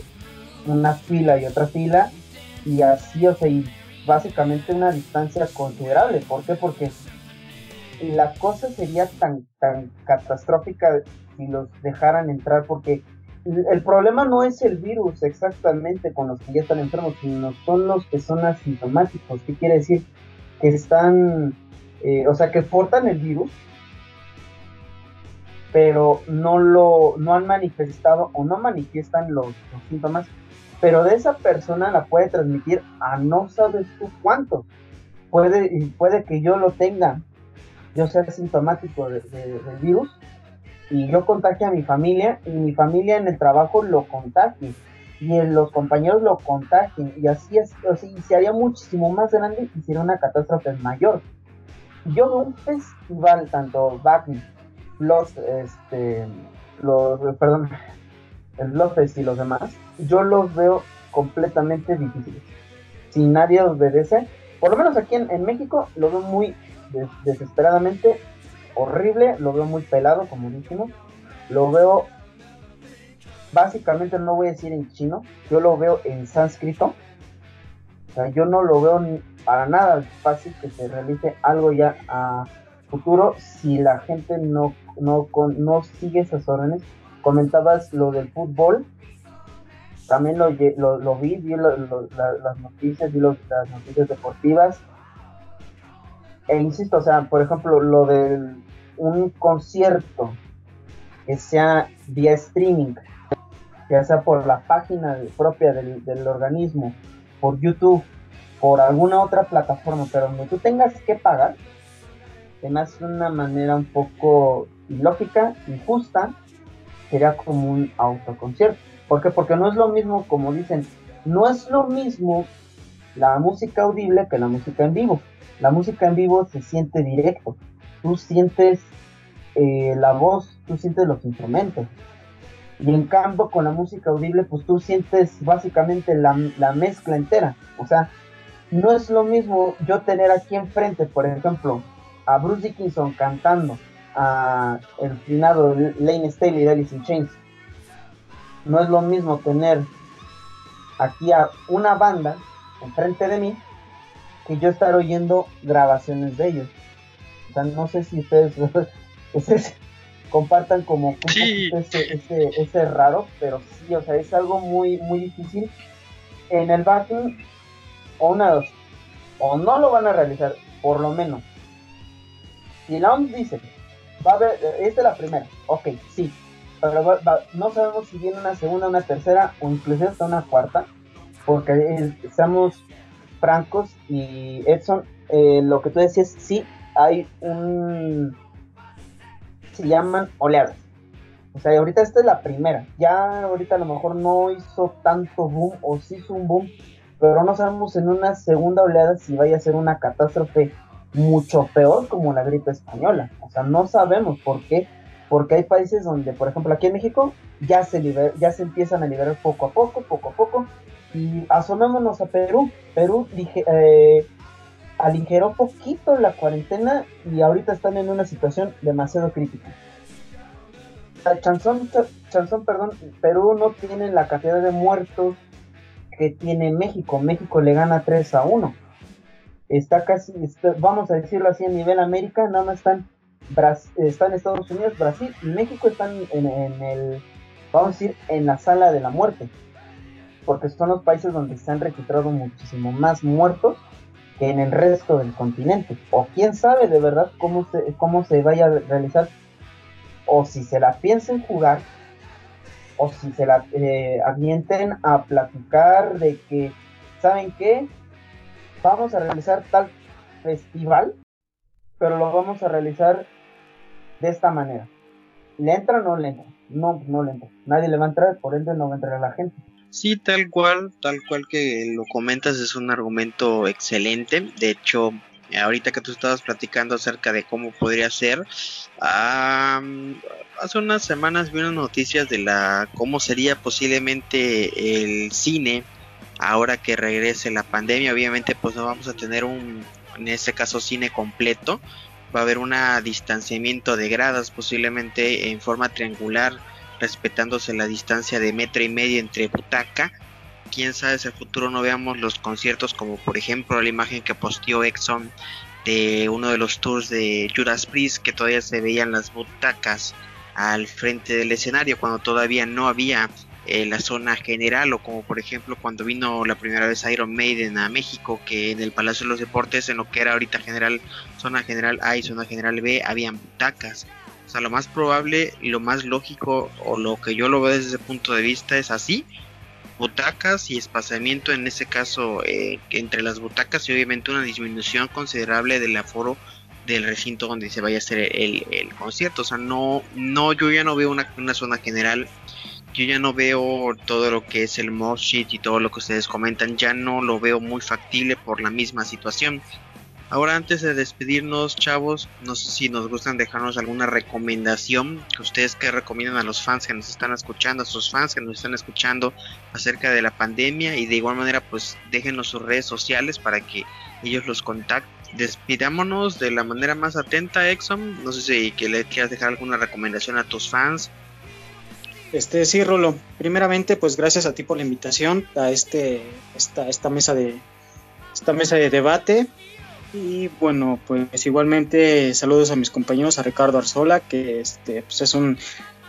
una fila y otra fila y así, o sea, y básicamente una distancia considerable. ¿Por qué? Porque la cosa sería tan, tan catastrófica si los dejaran entrar, porque el problema no es el virus exactamente con los que ya están enfermos, sino son los que son asintomáticos. ¿Qué quiere decir? Que están, eh, o sea, que portan el virus, pero no lo no han manifestado o no manifiestan los síntomas pero de esa persona la puede transmitir a no sabes tú cuánto. Puede, puede que yo lo tenga, yo sea sintomático de, del virus y yo contagie a mi familia y mi familia en el trabajo lo contagie y los compañeros lo contagien y así es, así se haría muchísimo más grande y sería una catástrofe mayor. Yo veo un festival, tanto Wagner, los, este, los, perdón, el López y los demás, yo los veo completamente difíciles. Si nadie obedece, por lo menos aquí en, México lo veo muy desesperadamente horrible, lo veo muy pelado, como dijimos, lo veo básicamente no voy a decir en chino, yo lo veo en sánscrito. O sea, yo no lo veo ni para nada fácil que se realice algo ya a futuro si la gente no, no, no sigue esas órdenes comentabas lo del fútbol, también lo, lo, vi, vi las noticias, vi las noticias deportivas. E insisto, o sea, por ejemplo, lo de un concierto que sea vía streaming, ya sea por la página propia del, del organismo, por YouTube, por alguna otra plataforma, pero donde tú tengas que pagar, me hace una manera un poco ilógica, injusta, sería como un autoconcierto. ¿Por qué? Porque no es lo mismo, como dicen, no es lo mismo la música audible que la música en vivo. La música en vivo se siente directo. Tú sientes eh, la voz, tú sientes los instrumentos. Y en cambio con la música audible, pues tú sientes básicamente la, la mezcla entera. O sea, no es lo mismo yo tener aquí enfrente, por ejemplo, a Bruce Dickinson cantando a el finado Lane Staley de Alice in Chains. No es lo mismo tener aquí a una banda enfrente de mí que yo estar oyendo grabaciones de ellos. O sea, no sé si ustedes, compartan como ese, ese, raro, pero sí, o sea, es algo muy, muy difícil. En el backing, o una dos, o no lo van a realizar, por lo menos. Si la OMS dice va a haber, esta es la primera, ok, sí, pero no sabemos si viene una segunda, una tercera o inclusive hasta una cuarta, porque estamos francos y Edson, eh, lo que tú decías, sí hay un... se llaman oleadas. O sea, ahorita esta es la primera. Ya ahorita a lo mejor no hizo tanto boom o sí hizo un boom, pero no sabemos en una segunda oleada si vaya a ser una catástrofe mucho peor como la gripe española. O sea, no sabemos por qué. Porque hay países donde, por ejemplo, aquí en México ya se, liber ya se empiezan a liberar poco a poco, poco a poco. Y asomémonos a Perú. Perú dije, eh, aligeró poquito la cuarentena y ahorita están en una situación demasiado crítica. Chanzón, Chanzón, perdón, Perú no tiene la cantidad de muertos que tiene México. México le gana 3 a 1. Está casi, vamos a decirlo así, a nivel América, nada más están, están Estados Unidos, Brasil y México están en, en, el, vamos a decir, en la sala de la muerte. Porque son los países donde se han registrado muchísimo más muertos que en el resto del continente. O quién sabe de verdad cómo se, cómo se vaya a realizar. O si se la piensen jugar o si se la eh, avienten a platicar de que, ¿saben qué? Vamos a realizar tal festival, pero lo vamos a realizar de esta manera. ¿Le entra o no le entra? No, no le entra. Nadie le va a entrar, por ende no va a entrar a la gente. Sí, tal cual, tal cual que lo comentas, es un argumento excelente. De hecho, ahorita que tú estabas platicando acerca de cómo podría ser, hace unas semanas vi unas noticias de la cómo sería posiblemente el cine ahora que regrese la pandemia. Obviamente, pues no vamos a tener un, en este caso, cine completo. Va a haber un distanciamiento de gradas, posiblemente en forma triangular, respetándose la distancia de metro y medio entre butaca quién sabe si el futuro no veamos los conciertos como por ejemplo la imagen que posteó Exxon de uno de los tours de Judas Priest que todavía se veían las butacas al frente del escenario cuando todavía no había eh, la zona general o como por ejemplo cuando vino la primera vez Iron Maiden a México que en el Palacio de los Deportes en lo que era ahorita general zona general A y zona general B habían butacas o sea lo más probable lo más lógico o lo que yo lo veo desde ese punto de vista es así butacas y espaciamiento en este caso eh, entre las butacas y obviamente una disminución considerable del aforo del recinto donde se vaya a hacer el, concierto. O sea, no, no, yo ya no veo una, una, zona general. Yo ya no veo todo lo que es el mosh y todo lo que ustedes comentan. Ya no lo veo muy factible por la misma situación. Ahora antes de despedirnos, chavos, no sé si nos gustan dejarnos alguna recomendación ustedes que recomiendan a los fans que nos están escuchando, a sus fans que nos están escuchando acerca de la pandemia y de igual manera pues déjenos sus redes sociales para que ellos los contacten. Despidámonos de la manera más atenta, Exxon. No sé si que le quieras dejar alguna recomendación a tus fans. Este sí, Rolo. Primeramente, pues gracias a ti por la invitación a este esta, esta mesa de esta mesa de debate y bueno, pues igualmente saludos a mis compañeros, a Ricardo Arzola, que este, pues es un...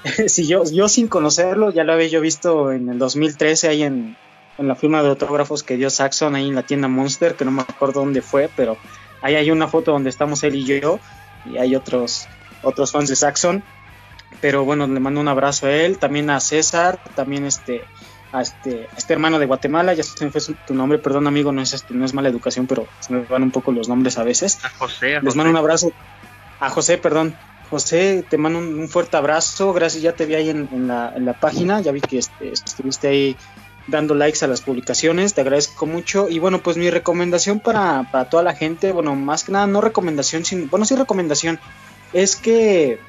si yo, yo sin conocerlo, ya lo había yo visto en el 2013 ahí en, la firma de autógrafos que dio Saxon ahí en la tienda Monster, que no me acuerdo dónde fue, pero ahí hay una foto donde estamos él y yo, y hay otros, otros fans de Saxon. Pero bueno, le mando un abrazo a él, también a César, también este, a este, este hermano de Guatemala, ya se me fue tu nombre, perdón amigo, no es, este, no es mala educación, pero se me van un poco los nombres a veces. A José, Les mando un abrazo. A José, perdón. José, te mando un, fuerte abrazo, gracias, ya te vi ahí en, la, en la, página, ya vi que este, estuviste ahí dando likes a las publicaciones, te agradezco mucho. Y bueno, pues mi recomendación para, para toda la gente, bueno, más que nada, no recomendación, sino, bueno, sí recomendación, es que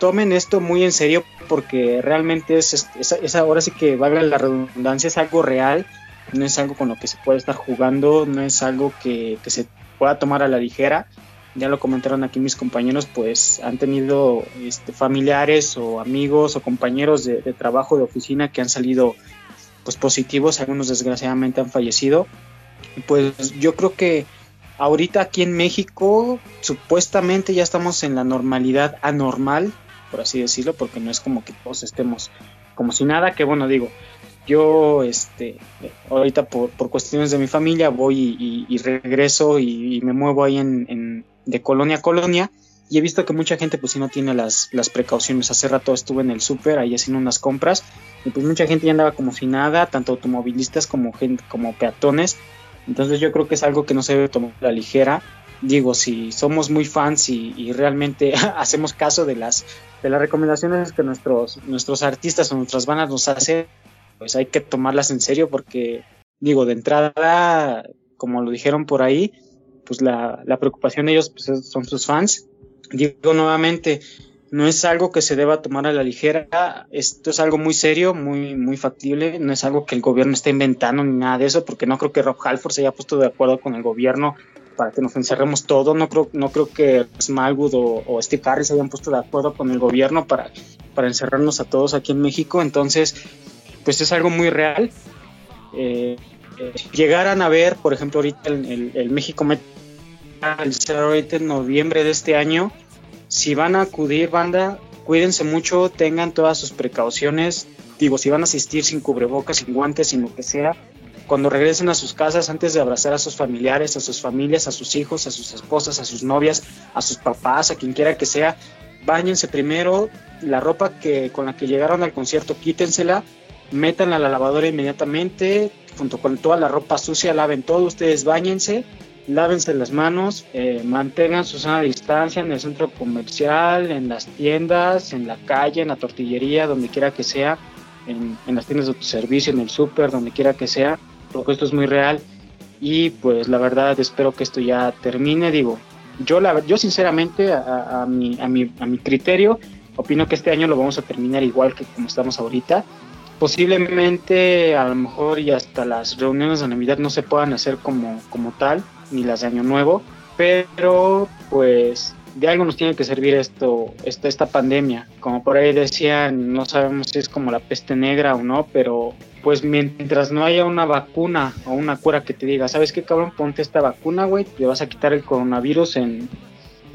tomen esto muy en serio porque realmente es, es, ahora sí que valga la redundancia, es algo real, no es algo con lo que se puede estar jugando, no es algo que, se pueda tomar a la ligera. Ya lo comentaron aquí mis compañeros, pues han tenido este, familiares o amigos o compañeros de, de, trabajo de oficina que han salido pues positivos, algunos desgraciadamente han fallecido. Pues yo creo que ahorita aquí en México supuestamente ya estamos en la normalidad anormal, por así decirlo, porque no es como que todos estemos como si nada, que bueno, digo, yo este ahorita por, cuestiones de mi familia voy y, regreso y, me muevo ahí en, de colonia a colonia y he visto que mucha gente pues si no tiene las, las precauciones. Hace rato estuve en el súper ahí haciendo unas compras y pues mucha gente ya andaba como si nada, tanto automovilistas como, gente, como peatones. Entonces yo creo que es algo que no se debe tomar la ligera. Digo, si somos muy fans y, realmente hacemos caso de las, de las recomendaciones que nuestros, nuestros artistas o nuestras bandas nos hacen, pues hay que tomarlas en serio porque, digo, de entrada, como lo dijeron por ahí, pues la, la preocupación de ellos pues, son sus fans. Digo nuevamente, no es algo que se deba tomar a la ligera, esto es algo muy serio, muy, muy factible, no es algo que el gobierno esté inventando ni nada de eso, porque no creo que Rob Halford se haya puesto de acuerdo con el gobierno para que nos encerremos todos, no creo, no creo que Smallwood o, o Steve Harris se hayan puesto de acuerdo con el gobierno para, para encerrarnos a todos aquí en México, entonces, pues es algo muy real. Eh, eh, llegaran a ver, por ejemplo, ahorita el, el México Met el 08 en noviembre de este año. Si van a acudir, banda, cuídense mucho, tengan todas sus precauciones. Digo, si van a asistir sin cubrebocas, sin guantes, sin lo que sea, cuando regresen a sus casas, antes de abrazar a sus familiares, a sus familias, a sus hijos, a sus esposas, a sus novias, a sus papás, a quien quiera que sea, bañense primero, la ropa que con la que llegaron al concierto, quítensela, métanla a la lavadora inmediatamente, junto con toda la ropa sucia, laven todo, ustedes bañense lávense las manos, eh, mantengan su sana distancia en el centro comercial, en las tiendas, en la calle, en la tortillería, donde quiera que sea, en, las tiendas de servicio, en el súper, donde quiera que sea, porque esto es muy real. Y pues la verdad espero que esto ya termine. Digo, yo, la, yo sinceramente a, mi, a, mi, a mi criterio opino que este año lo vamos a terminar igual que como estamos ahorita posiblemente a lo mejor y hasta las reuniones de Navidad no se puedan hacer como, como tal, ni las de Año Nuevo, pero pues de algo nos tiene que servir esto, esta, esta pandemia. Como por ahí decían, no sabemos si es como la peste negra o no, pero pues mientras no haya una vacuna o una cura que te diga, ¿sabes qué cabrón? Ponte esta vacuna, güey, te vas a quitar el coronavirus en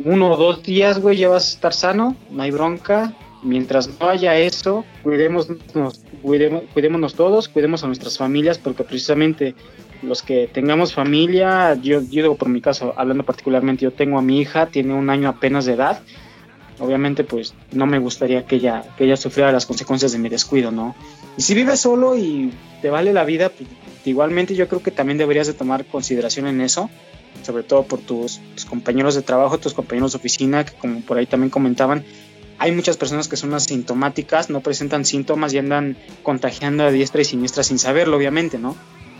uno o dos días, güey, ya vas a estar sano, no hay bronca. Mientras no haya eso, cuidémonos, cuidemos, cuidémonos todos, cuidemos a nuestras familias, porque precisamente los que tengamos familia, yo, yo digo por mi caso, hablando particularmente, yo tengo a mi hija, tiene un año apenas de edad, obviamente pues no me gustaría que ella, que ella sufriera las consecuencias de mi descuido, ¿no? Y si vives solo y te vale la vida, pues, igualmente yo creo que también deberías de tomar consideración en eso, sobre todo por tus, tus, compañeros de trabajo, tus compañeros de oficina, que como por ahí también comentaban, hay muchas personas que son asintomáticas, no presentan síntomas y andan contagiando a diestra y siniestra sin saberlo, obviamente, ¿no?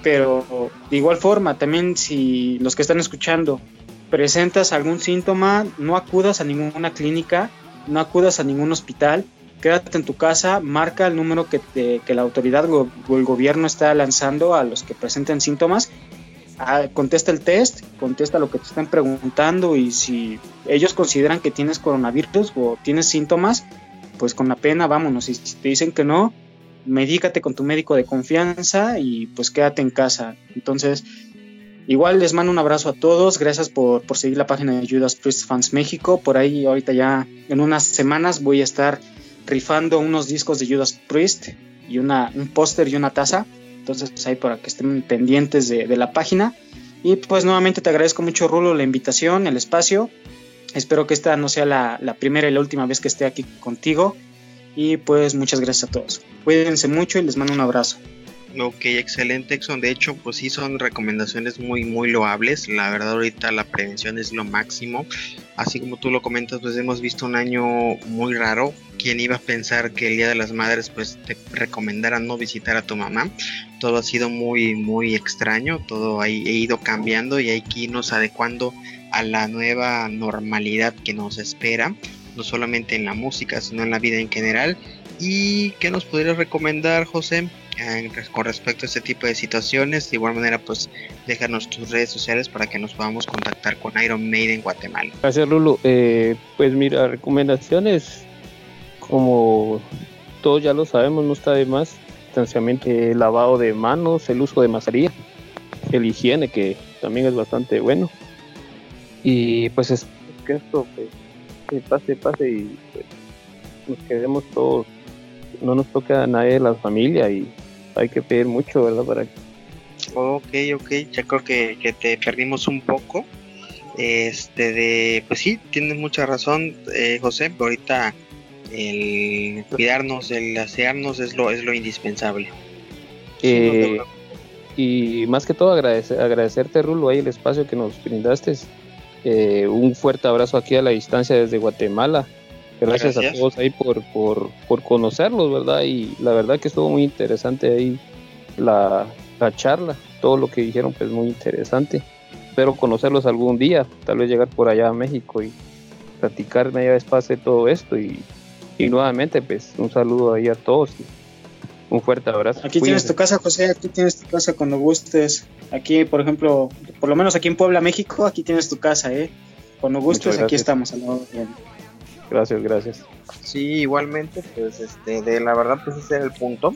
Pero de igual forma, también si los que están escuchando presentas algún síntoma, no acudas a ninguna clínica, no acudas a ningún hospital, quédate en tu casa, marca el número que, la autoridad o el gobierno está lanzando a los que presenten síntomas, ah, contesta el test, contesta lo que te están preguntando y si ellos consideran que tienes coronavirus o tienes síntomas, pues con la pena vámonos. Si te dicen que no, medícate con tu médico de confianza y pues quédate en casa. Entonces, igual les mando un abrazo a todos, gracias por, seguir la página de Judas Priest Fans México, por ahí ahorita ya en unas semanas voy a estar rifando unos discos de Judas Priest y una, un póster y una taza, entonces ahí para que estén pendientes de, la página. Y pues nuevamente te agradezco mucho Rulo la invitación, el espacio. Espero que esta no sea la, la primera y la última vez que esté aquí contigo. Y pues muchas gracias a todos. Cuídense mucho y les mando un abrazo. Ok, excelente, Exxon. De hecho, pues sí son recomendaciones muy, muy loables. La verdad, ahorita la prevención es lo máximo. Así como tú lo comentas, pues hemos visto un año muy raro. ¿Quién iba a pensar que el Día de las Madres, pues te recomendaran no visitar a tu mamá? Todo ha sido muy, muy extraño. Todo ha ido cambiando y hay que irnos adecuando a la nueva normalidad que nos espera no solamente en la música, sino en la vida en general. ¿Y qué nos podrías recomendar, José, con respecto a este tipo de situaciones? De igual manera, pues déjanos tus redes sociales para que nos podamos contactar con Iron Maiden Guatemala. Gracias, Lulu. Eh, pues mira, recomendaciones, como todos ya lo sabemos, no está de más. Distanciamiento, eh, lavado de manos, el uso de mascarilla, el higiene, que también es bastante bueno. Y pues es que esto pues, que pase, pase y pues, nos quedemos todos, no nos toca a nadie de la familia y hay que pedir mucho, ¿verdad? Para Ok, ok, ya creo que, te perdimos un poco. Este de, pues sí, tienes mucha razón, eh, José, pero ahorita el cuidarnos, el asearnos es lo, es lo indispensable. Eh, y más que todo agradecer, agradecerte, Rulo, ahí el espacio que nos brindaste. Eh, un fuerte abrazo aquí a la distancia desde Guatemala. Gracias, a todos ahí por, por, por, conocerlos, ¿verdad? Y la verdad que estuvo muy interesante ahí la, la charla. Todo lo que dijeron, pues muy interesante. Espero conocerlos algún día, tal vez llegar por allá a México y platicar media despacio de todo esto. Y, y nuevamente, pues un saludo ahí a todos. Un fuerte abrazo. Aquí tienes tu casa, José, aquí tienes tu casa cuando gustes. Aquí, por ejemplo, por lo menos aquí en Puebla, México, aquí tienes tu casa, ¿eh? Cuando gustes, aquí estamos. Gracias, gracias. Sí, igualmente, pues este, de la verdad, pues ese era el punto.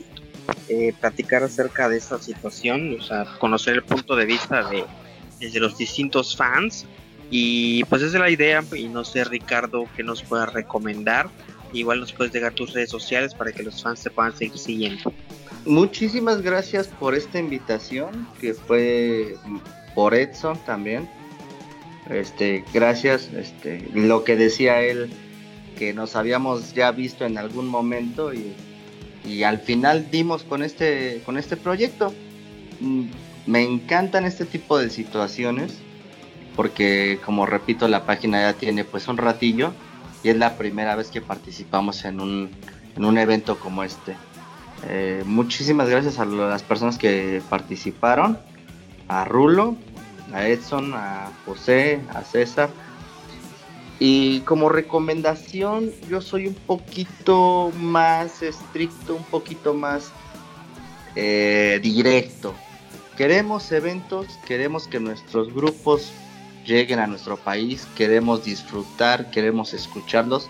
Eh, platicar acerca de esta situación, o sea, conocer el punto de vista de, desde los distintos fans. Y pues esa es la idea, y no sé, Ricardo, que nos pueda recomendar Igual nos puedes dejar tus redes sociales para que los fans te puedan seguir siguiendo. Muchísimas gracias por esta invitación, que fue por Edson también. Este, gracias, este, lo que decía él, que nos habíamos ya visto en algún momento y, y al final dimos con este, con este proyecto. Mm, me encantan este tipo de situaciones, porque como repito, la página ya tiene pues un ratillo y es la primera vez que participamos en un, en un evento como este. Eh, muchísimas gracias a las personas que participaron, a Rulo, a Edson, a José, a César. Y como recomendación, yo soy un poquito más estricto, un poquito más eh, directo. Queremos eventos, queremos que nuestros grupos lleguen a nuestro país, queremos disfrutar, queremos escucharlos,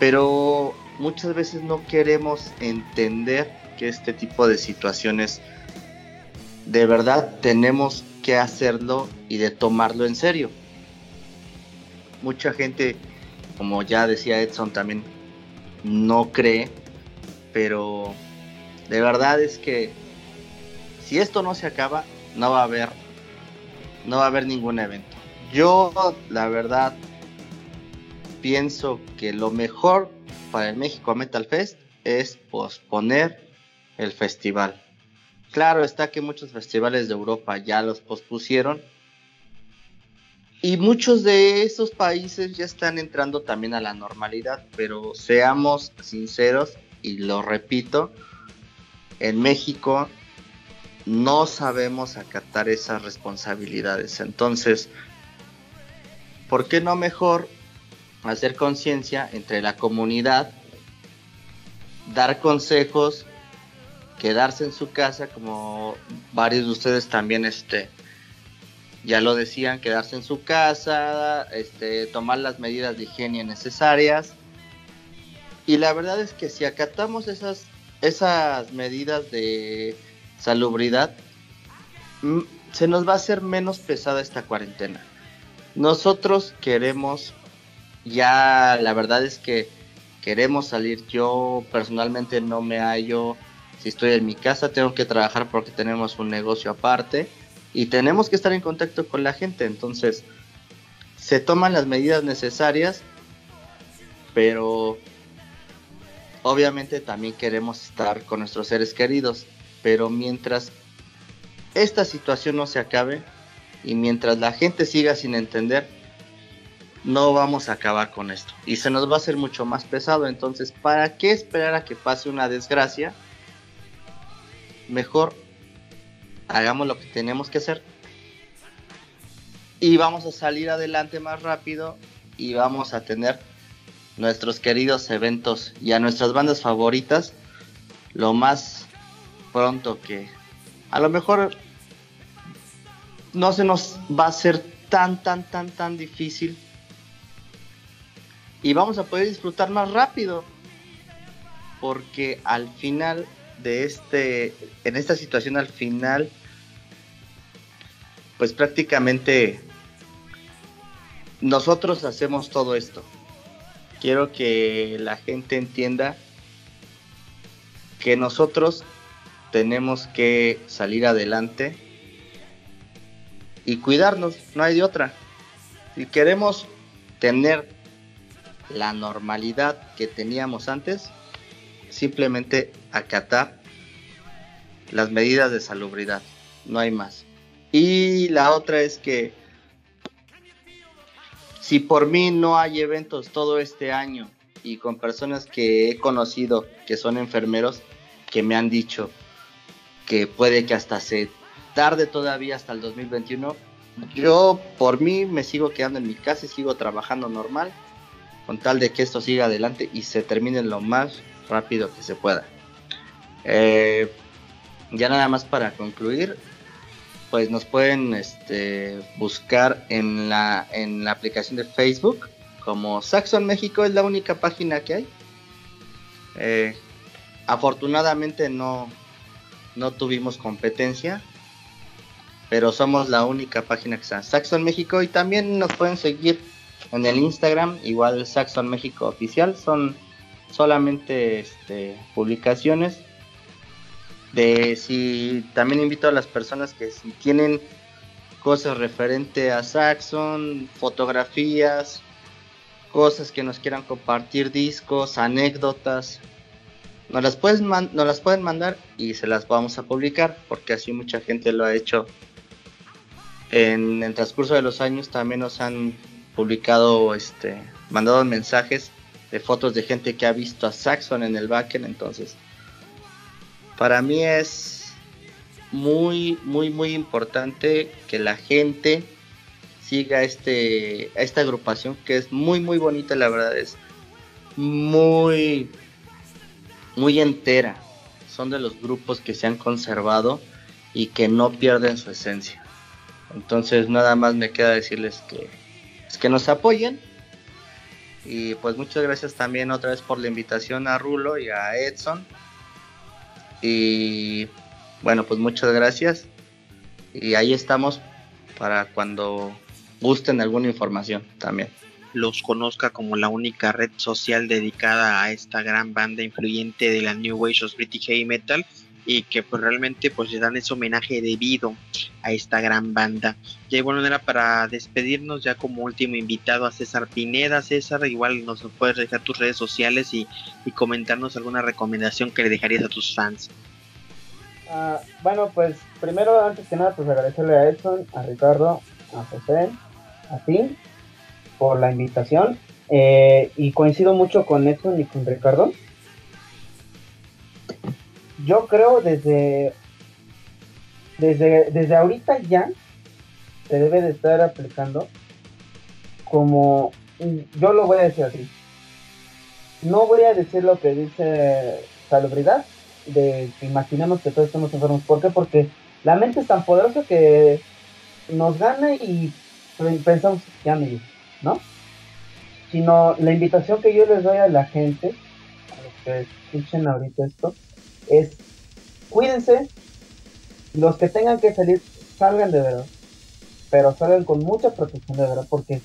pero muchas veces no queremos entender que este tipo de situaciones de verdad tenemos que hacerlo y de tomarlo en serio. Mucha gente, como ya decía Edson también, no cree, pero de verdad es que si esto no se acaba, no va a haber no va a haber ningún evento. Yo, la verdad, pienso que lo mejor para el México Metal Fest es posponer el festival. Claro está que muchos festivales de Europa ya los pospusieron. Y muchos de esos países ya están entrando también a la normalidad. Pero seamos sinceros, y lo repito, en México no sabemos acatar esas responsabilidades. Entonces, ¿por qué no mejor hacer conciencia entre la comunidad, dar consejos, quedarse en su casa, como varios de ustedes también este, ya lo decían, quedarse en su casa, este, tomar las medidas de higiene necesarias. Y la verdad es que si acatamos esas, esas medidas de salubridad, mm, se nos va a hacer menos pesada esta cuarentena. Nosotros queremos, ya la verdad es que queremos salir. Yo personalmente no me hallo, si estoy en mi casa tengo que trabajar porque tenemos un negocio aparte y tenemos que estar en contacto con la gente. Entonces, se toman las medidas necesarias, pero obviamente también queremos estar con nuestros seres queridos. Pero mientras esta situación no se acabe y mientras la gente siga sin entender, no vamos a acabar con esto. Y se nos va a hacer mucho más pesado. Entonces, ¿para qué esperar a que pase una desgracia? Mejor hagamos lo que tenemos que hacer. Y vamos a salir adelante más rápido y vamos a tener nuestros queridos eventos y a nuestras bandas favoritas lo más pronto que a lo mejor no se nos va a ser tan, tan, tan, tan difícil. Y vamos a poder disfrutar más rápido. Porque al final de este, en esta situación al final, pues prácticamente nosotros hacemos todo esto. Quiero que la gente entienda que nosotros tenemos que salir adelante y cuidarnos, no hay de otra. Si queremos tener la normalidad que teníamos antes, simplemente acatar las medidas de salubridad, no hay más. Y la otra es que si por mí no hay eventos todo este año y con personas que he conocido que son enfermeros que me han dicho que puede que hasta se tarde todavía hasta el 2021, yo por mí me sigo quedando en mi casa y sigo trabajando normal con tal de que esto siga adelante y se termine lo más rápido que se pueda. Eh, ya nada más para concluir, pues nos pueden este, buscar en la, en la aplicación de Facebook como Saxon México es la única página que hay. Eh, afortunadamente no, no tuvimos competencia, pero somos la única página que está. Saxon México y también nos pueden seguir en el Instagram, igual Saxon México Oficial, son solamente este, publicaciones de si también invito a las personas que si tienen cosas referente a Saxon, fotografías, cosas que nos quieran compartir, discos, anécdotas, nos las, puedes las pueden mandar y se las vamos a publicar porque así mucha gente lo ha hecho. En el transcurso de los años también nos han publicado, este, mandado mensajes de fotos de gente que ha visto a Saxon en el backend, entonces para mí es muy, muy, muy importante que la gente siga este, esta agrupación que es muy, muy bonita, la verdad es muy, muy entera. Son de los grupos que se han conservado y que no pierden su esencia. Entonces nada más me queda decirles que que nos apoyen. Y pues muchas gracias también otra vez por la invitación a Rulo y a Edson. Y bueno, pues muchas gracias. Y ahí estamos para cuando gusten alguna información también. Los conozca como la única red social dedicada a esta gran banda influyente de la New Wave of British Heavy Metal y que pues realmente pues le dan ese homenaje debido a esta gran banda. Y bueno, era para despedirnos ya como último invitado a César Pineda. César, igual nos puedes dejar tus redes sociales y, comentarnos alguna recomendación que le dejarías a tus fans. Ah, bueno, pues primero, antes que nada, pues agradecerle a Edson, a Ricardo, a José, a ti por la invitación. Eh, y coincido mucho con Edson y con Ricardo yo creo desde, desde, desde ahorita ya se debe de estar aplicando como, yo lo voy a decir así, no voy a decir lo que dice salubridad, de que imaginemos que todos estamos enfermos. ¿Por qué? Porque la mente es tan poderosa que nos gana y pensamos ya me ¿no? Sino la invitación que yo les doy a la gente, a los que escuchen ahorita esto, es cuídense, los que tengan que salir, salgan de verdad, pero salgan con mucha protección de verdad, porque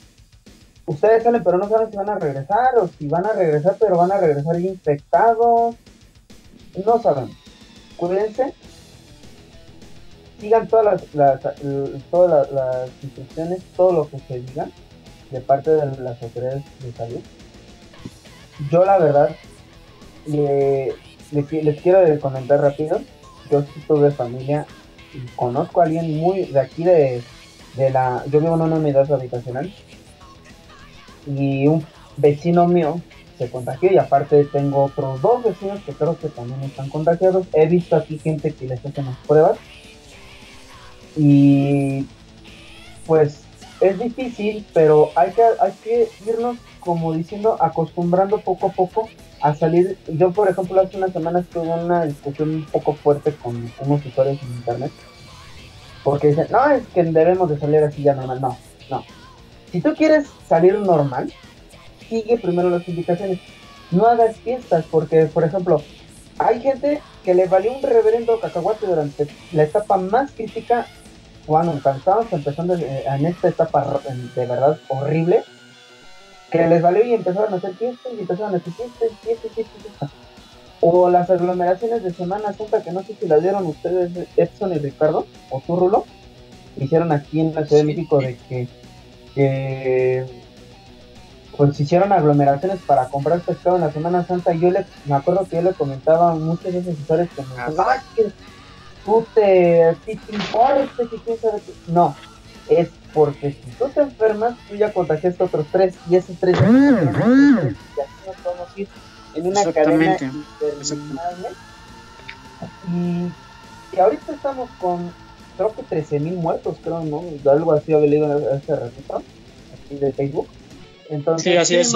ustedes salen pero no saben si van a regresar o si van a regresar pero van a regresar infectados, no saben, cuídense, sigan todas las, todas las, instrucciones, todo lo que se digan de parte de las autoridades de salud. Yo la verdad, eh, les, quiero comentar rápido. Yo sí tuve familia conozco a alguien muy de aquí de, la. Yo vivo en una unidad habitacional y un vecino mío se contagió y aparte tengo otros dos vecinos que creo que también están contagiados. He visto aquí gente que les hacen las pruebas y pues es difícil, pero hay que, hay que irnos como diciendo acostumbrando poco a poco a salir. Yo, por ejemplo, hace unas semanas tuve una discusión un poco fuerte con unos usuarios en internet. Porque dicen, no, es que debemos de salir así ya normal. No, no. Si tú quieres salir normal, sigue primero las indicaciones. No hagas fiestas, porque, por ejemplo, hay gente que le valió un reverendo cacahuate durante la etapa más crítica, cuando estábamos empezando en esta etapa de verdad horrible, que les valió y empezaron a hacer fiestas y empezaron a hacer fiestas, fiestas, fiestas, fiestas. O las aglomeraciones de Semana Santa, que no sé si las dieron ustedes, Edson y Ricardo, o tú, Rulo, hicieron aquí en la Ciudad de México de que que pues hicieron aglomeraciones para comprar pescado en la Semana Santa. Yo le, me acuerdo que yo le comentaba a muchos de esos usuarios que me decían, ah, que tú te, ti te importa, que quién sabe No, es porque si tú te enfermas, tú ya contagiaste a otros tres y esos tres ya, y así nos podemos ir en una cadena interminable. Y, y ahorita estamos con creo que 13.000 muertos, creo, ¿no? Algo así había leído en este ratito, aquí de Facebook. Entonces, sí, así es,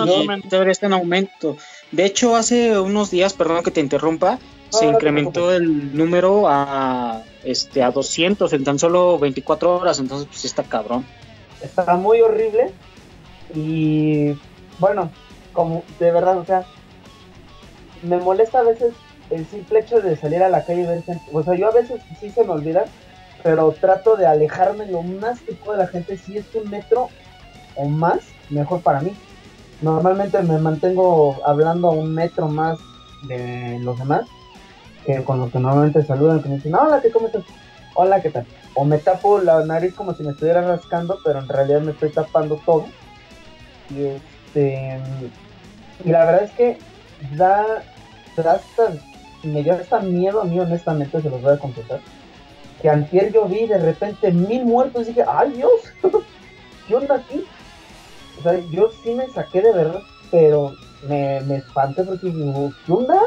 todavía está en aumento. De hecho, hace unos días, perdón que te interrumpa, se incrementó el número a este a 200 en tan solo 24 horas, entonces pues está cabrón. Está muy horrible y bueno, como de verdad, o sea, me molesta a veces el simple hecho de salir a la calle y ver gente, o sea, yo a veces sí se me olvida, pero trato de alejarme lo más que pueda de la gente, si es un metro o más, mejor para mí. Normalmente me mantengo hablando a un metro más de los demás, que con los que normalmente saludan, que me dicen, hola, ¿qué comes? Hola, ¿qué tal? O me tapo la nariz como si me estuviera rascando, pero en realidad me estoy tapando todo. Y este y la verdad es que da, da me dio hasta miedo a mí honestamente, se los voy a confesar. Que antier yo vi de repente mil muertos y dije, ay Dios, ¿qué onda aquí? O sea, yo sí me saqué de verdad, pero me, me espanté porque digo, ¿qué onda?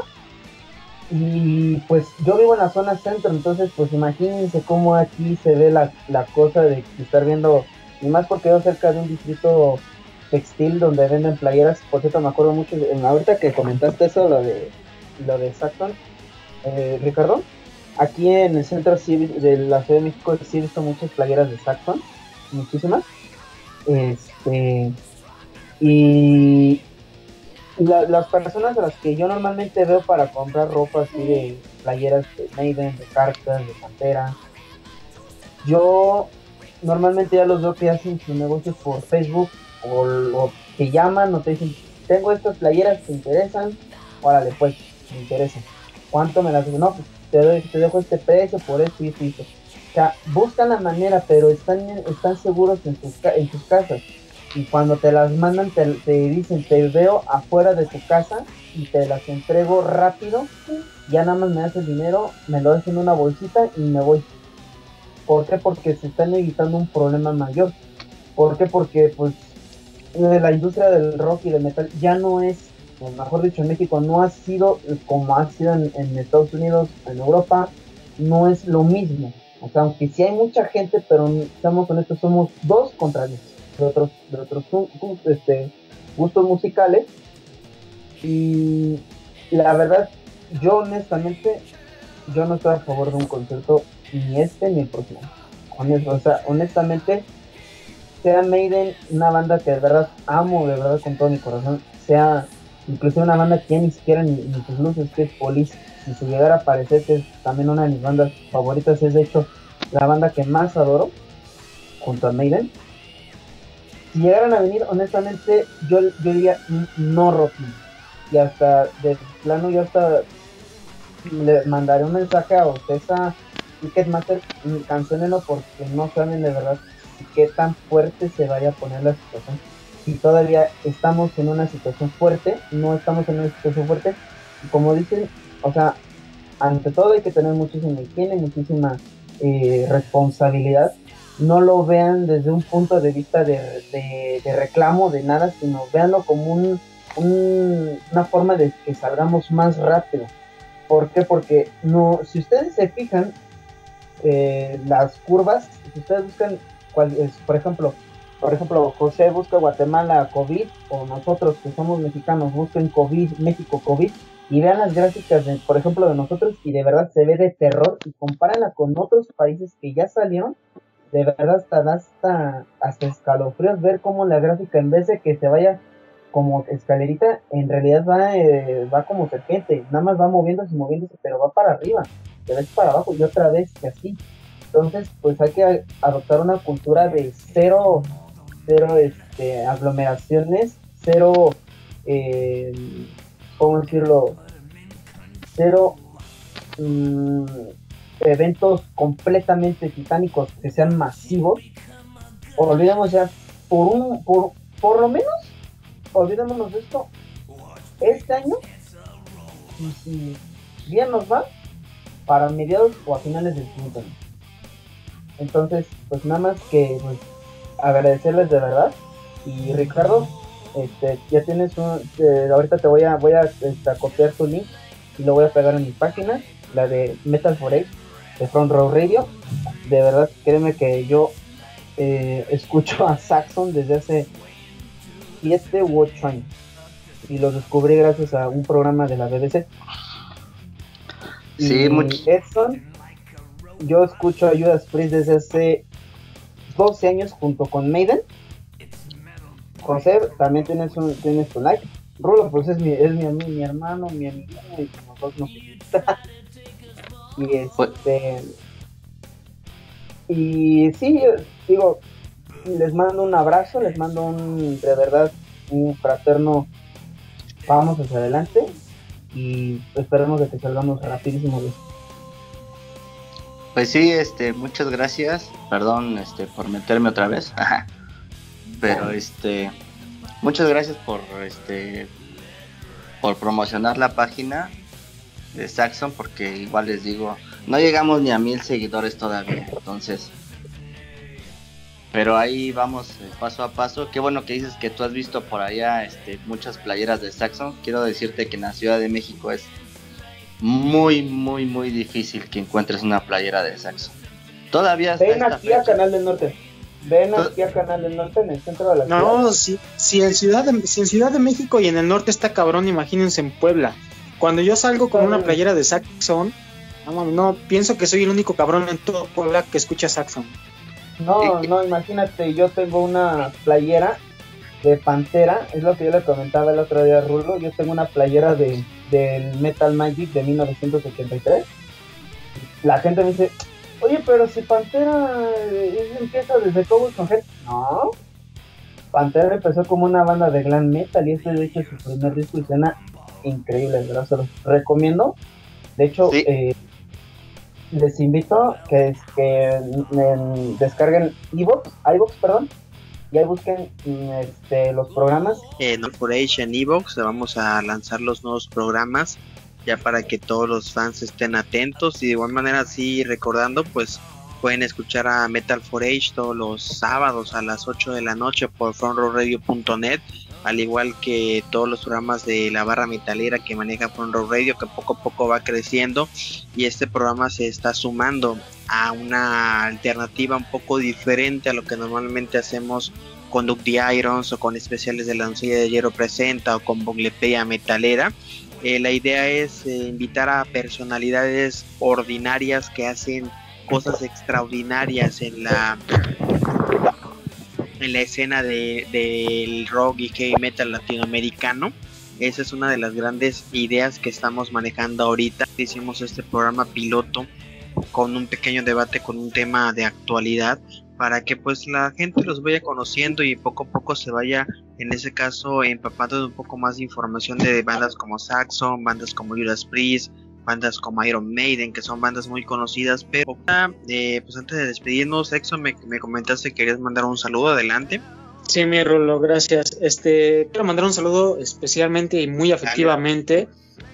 Y pues yo vivo en la zona centro, entonces pues imagínense cómo aquí se ve la, la cosa de estar viendo, y más porque yo cerca de un distrito textil donde venden playeras, por cierto me acuerdo mucho, ahorita que comentaste eso, lo de, lo de Saxon, eh, Ricardo, aquí en el centro de la Ciudad de México sí he visto muchas playeras de Saxon, muchísimas, este, y las personas a las que yo normalmente veo para comprar ropa así de playeras de Maiden, de cartas, de Pantera, yo normalmente ya los veo que hacen sus negocios por Facebook o, te llaman o te dicen, tengo estas playeras, ¿te interesan? Órale, pues, me interesan. ¿Cuánto me las No, pues te, doy, te dejo este precio por esto y esto. O sea, buscan la manera, pero están, están seguros en sus, en sus casas y cuando te las mandan te, dicen te veo afuera de tu casa y te las entrego rápido ya nada más me das el dinero me lo das en una bolsita y me voy ¿por qué? porque se están evitando un problema mayor ¿por qué? porque pues la industria del rock y del metal ya no es o mejor dicho en México no ha sido como ha sido en, en Estados Unidos en Europa no es lo mismo o sea aunque sí hay mucha gente pero estamos honestos somos dos contra diez de otros, de otros este, gustos musicales. Y la verdad, yo honestamente, yo no estoy a favor de un concierto ni este ni el próximo. O sea, honestamente, sea Maiden una banda que de verdad amo, de verdad con todo mi corazón, sea inclusive una banda que ni siquiera ni, sus luces, que es Police, si se llegara a aparecer, que es también una de mis bandas favoritas, es de hecho la banda que más adoro, junto a Maiden, si llegaran a venir, honestamente, yo, yo diría no Rocky. Y hasta de plano yo hasta le mandaré un mensaje a Ocesa Ticketmaster, cancelenlo porque no saben de verdad qué tan fuerte se vaya a poner la situación. Y todavía estamos en una situación fuerte, no estamos en una situación fuerte. Como dicen, o sea, ante todo hay que tener muchísima higiene, muchísima eh, responsabilidad no lo vean desde un punto de vista de, reclamo, de nada, sino véanlo como un, una forma de que salgamos más rápido. ¿Por qué? Porque no, si ustedes se fijan, eh, las curvas, si ustedes buscan, cuál es, por ejemplo, por ejemplo, José busca Guatemala COVID, o nosotros que somos mexicanos busquen COVID, México COVID, y vean las gráficas, de, por ejemplo, de nosotros, y de verdad se ve de terror, y compárenla con otros países que ya salieron, de verdad hasta hasta, hasta escalofríos ver cómo la gráfica en vez de que se vaya como escalerita, en realidad va, eh, va como serpiente, nada más va moviéndose y moviéndose, pero va para arriba, te ves para abajo y otra vez y así. Entonces, pues hay que adoptar una cultura de cero, cero este, aglomeraciones, cero, eh, ¿cómo decirlo? Cero mm, eventos completamente titánicos que sean masivos, olvidemos ya por un, por, por lo menos, olvidémonos de esto, este año, y si bien nos va, para mediados o a finales del siguiente año. Entonces, pues nada más que pues, agradecerles de verdad. Y Ricardo, este, ya tienes un, eh, ahorita te voy a, voy a, este, copiar tu link y lo voy a pegar en mi página, la de Metal for Eight, de Front Row Radio. De verdad, créeme que yo eh, escucho a Saxon desde hace 7 u 8 años. Y lo descubrí gracias a un programa de la BBC. Sí, Edson, yo escucho a Judas Priest desde hace 12 años junto con Maiden. José, también tienes, un, tienes tu like. Rulo, pues es mi, es mi, mi hermano, mi amigo, y como dos nos Y pues este. Y sí, digo, les mando un abrazo, les mando un, de verdad, un fraterno vamos hacia adelante y esperemos de que salgamos rapidísimo Pues sí, este, muchas gracias. Perdón, este, por meterme otra vez. Pero este, muchas gracias por este, por promocionar la página de Saxon, porque igual les digo, no llegamos ni a mil seguidores todavía. Entonces, pero ahí vamos eh, paso a paso. Qué bueno que dices que tú has visto por allá este, muchas playeras de Saxon. Quiero decirte que en la Ciudad de México es muy, muy, muy difícil que encuentres una playera de Saxon. Todavía Ven aquí a Canal del Norte. Ven aquí a Canal del Norte en el centro de la ciudad. No, si, si, en ciudad de, si en Ciudad de México y en el norte está cabrón, imagínense en Puebla. Cuando yo salgo con una playera de Saxon, no, no, pienso que soy el único cabrón en todo Puebla que escucha Saxon. No, no, imagínate, yo tengo una playera de Pantera, es lo que yo le comentaba el otro día a Rulo, yo tengo una playera de del Metal Magic de 1983. La gente me dice, oye, pero si Pantera eh, empieza desde Cowboys con No, Pantera empezó como una banda de glam metal y este de hecho es su primer disco y suena increíble, ¿verdad? Se los recomiendo. De hecho, eh, les invito que, que descarguen iVoox, iVoox, perdón, y ahí busquen este, los programas. En Operation Evox vamos a lanzar los nuevos programas ya para que todos los fans estén atentos y de igual manera así recordando pues pueden escuchar a Metal for Age todos los sábados a las 8 de la noche por frontroradio.net al igual que todos los programas de la barra metalera que maneja Row Radio, que poco a poco va creciendo y este programa se está sumando a una alternativa un poco diferente a lo que normalmente hacemos con Duke the Irons o con especiales de la Doncella de Hierro Presenta o con Bonglepeya Metalera. Eh, la idea es eh, invitar a personalidades ordinarias que hacen cosas extraordinarias en la en la escena del de, rock y heavy metal latinoamericano. Esa es una de las grandes ideas que estamos manejando ahorita. Hicimos este programa piloto con un pequeño debate con un tema de actualidad para que pues la gente los vaya conociendo y poco a poco se vaya en ese caso empapando de un poco más de información de bandas como Saxon, bandas como Judas Priest, bandas como Iron Maiden, que son bandas muy conocidas, pero eh, pues antes de despedirnos, Exo, me, me comentaste que querías mandar un saludo, adelante. Sí, mi Rulo, gracias. Este, quiero mandar un saludo especialmente y muy afectivamente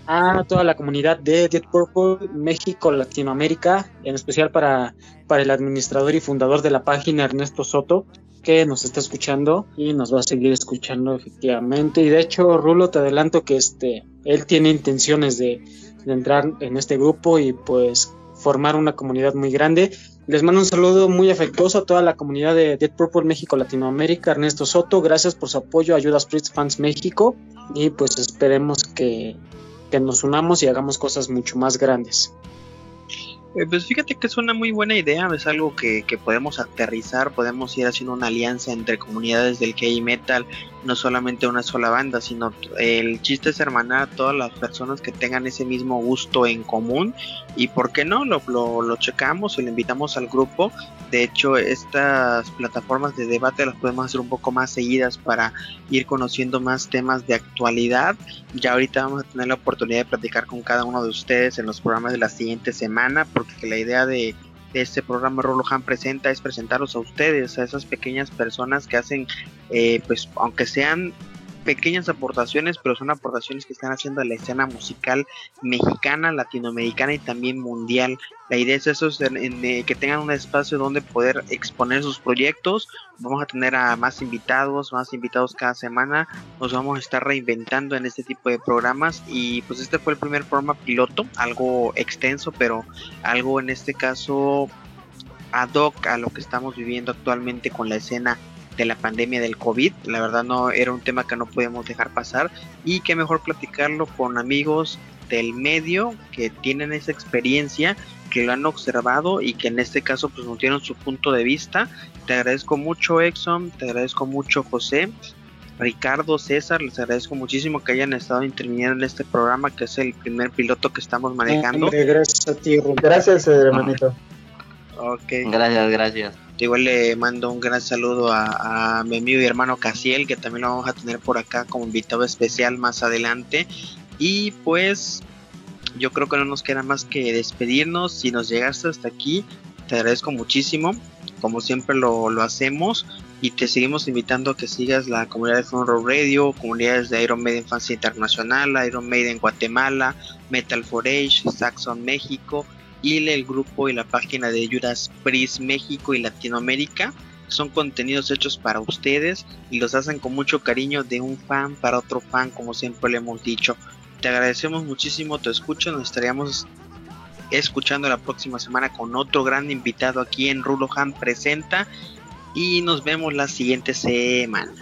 a toda la comunidad de Dead Purple México, Latinoamérica, en especial para, para el administrador y fundador de la página Ernesto Soto, que nos está escuchando y nos va a seguir escuchando efectivamente. Y de hecho, Rulo, te adelanto que este, él tiene intenciones de, de entrar en este grupo y pues formar una comunidad muy grande. Les mando un saludo muy afectuoso a toda la comunidad de Dead Purple México Latinoamérica, Ernesto Soto, gracias por su apoyo, ayuda a Spirit Fans México y pues esperemos que, que nos unamos y hagamos cosas mucho más grandes. Eh, pues fíjate que es una muy buena idea, es algo que, que, podemos aterrizar, podemos ir haciendo una alianza entre comunidades del K metal, no solamente una sola banda, sino el chiste es hermanar a todas las personas que tengan ese mismo gusto en común y por qué no, lo, lo, lo checamos y lo invitamos al grupo. De hecho, estas plataformas de debate las podemos hacer un poco más seguidas para ir conociendo más temas de actualidad. Ya ahorita vamos a tener la oportunidad de platicar con cada uno de ustedes en los programas de la siguiente semana, porque la idea de de este programa Rolohan Presenta es presentarlos a ustedes, a esas pequeñas personas que hacen, eh, pues aunque sean pequeñas aportaciones, pero son aportaciones que están haciendo a la escena musical mexicana, latinoamericana y también mundial. La idea es eso, en, que tengan un espacio donde poder exponer sus proyectos. Vamos a tener a más invitados, más invitados cada semana. Nos vamos a estar reinventando en este tipo de programas y pues este fue el primer programa piloto, algo extenso, pero algo en este caso ad hoc a lo que estamos viviendo actualmente con la escena de la pandemia del COVID. La verdad no era un tema que no podíamos dejar pasar y que mejor platicarlo con amigos del medio que tienen esa experiencia, que lo han observado y que en este caso pues nos dieron su punto de vista. Te agradezco mucho Exxon, te agradezco mucho José, Ricardo, César, les agradezco muchísimo que hayan estado interviniendo en este programa que es el primer piloto que estamos manejando. gracias a Gracias, hermanito. Ok. Gracias, gracias. Igual le mando un gran saludo a, mi amigo y hermano Casiel, que también lo vamos a tener por acá como invitado especial más adelante. Y pues yo creo que no nos queda más que despedirnos. Si nos llegaste hasta aquí, te agradezco muchísimo. Como siempre lo, hacemos. Y te seguimos invitando a que sigas la comunidad de Fun Radio, comunidades de Iron Maiden Fans Internacional, Iron Maiden Guatemala, Metal for Age, Saxon México y el grupo y la página de Judas Priest México y Latinoamérica. Son contenidos hechos para ustedes y los hacen con mucho cariño de un fan para otro fan, como siempre le hemos dicho. Te agradecemos muchísimo tu escucha, nos estaríamos escuchando la próxima semana con otro gran invitado aquí en Rulo Han Presenta y nos vemos la siguiente semana.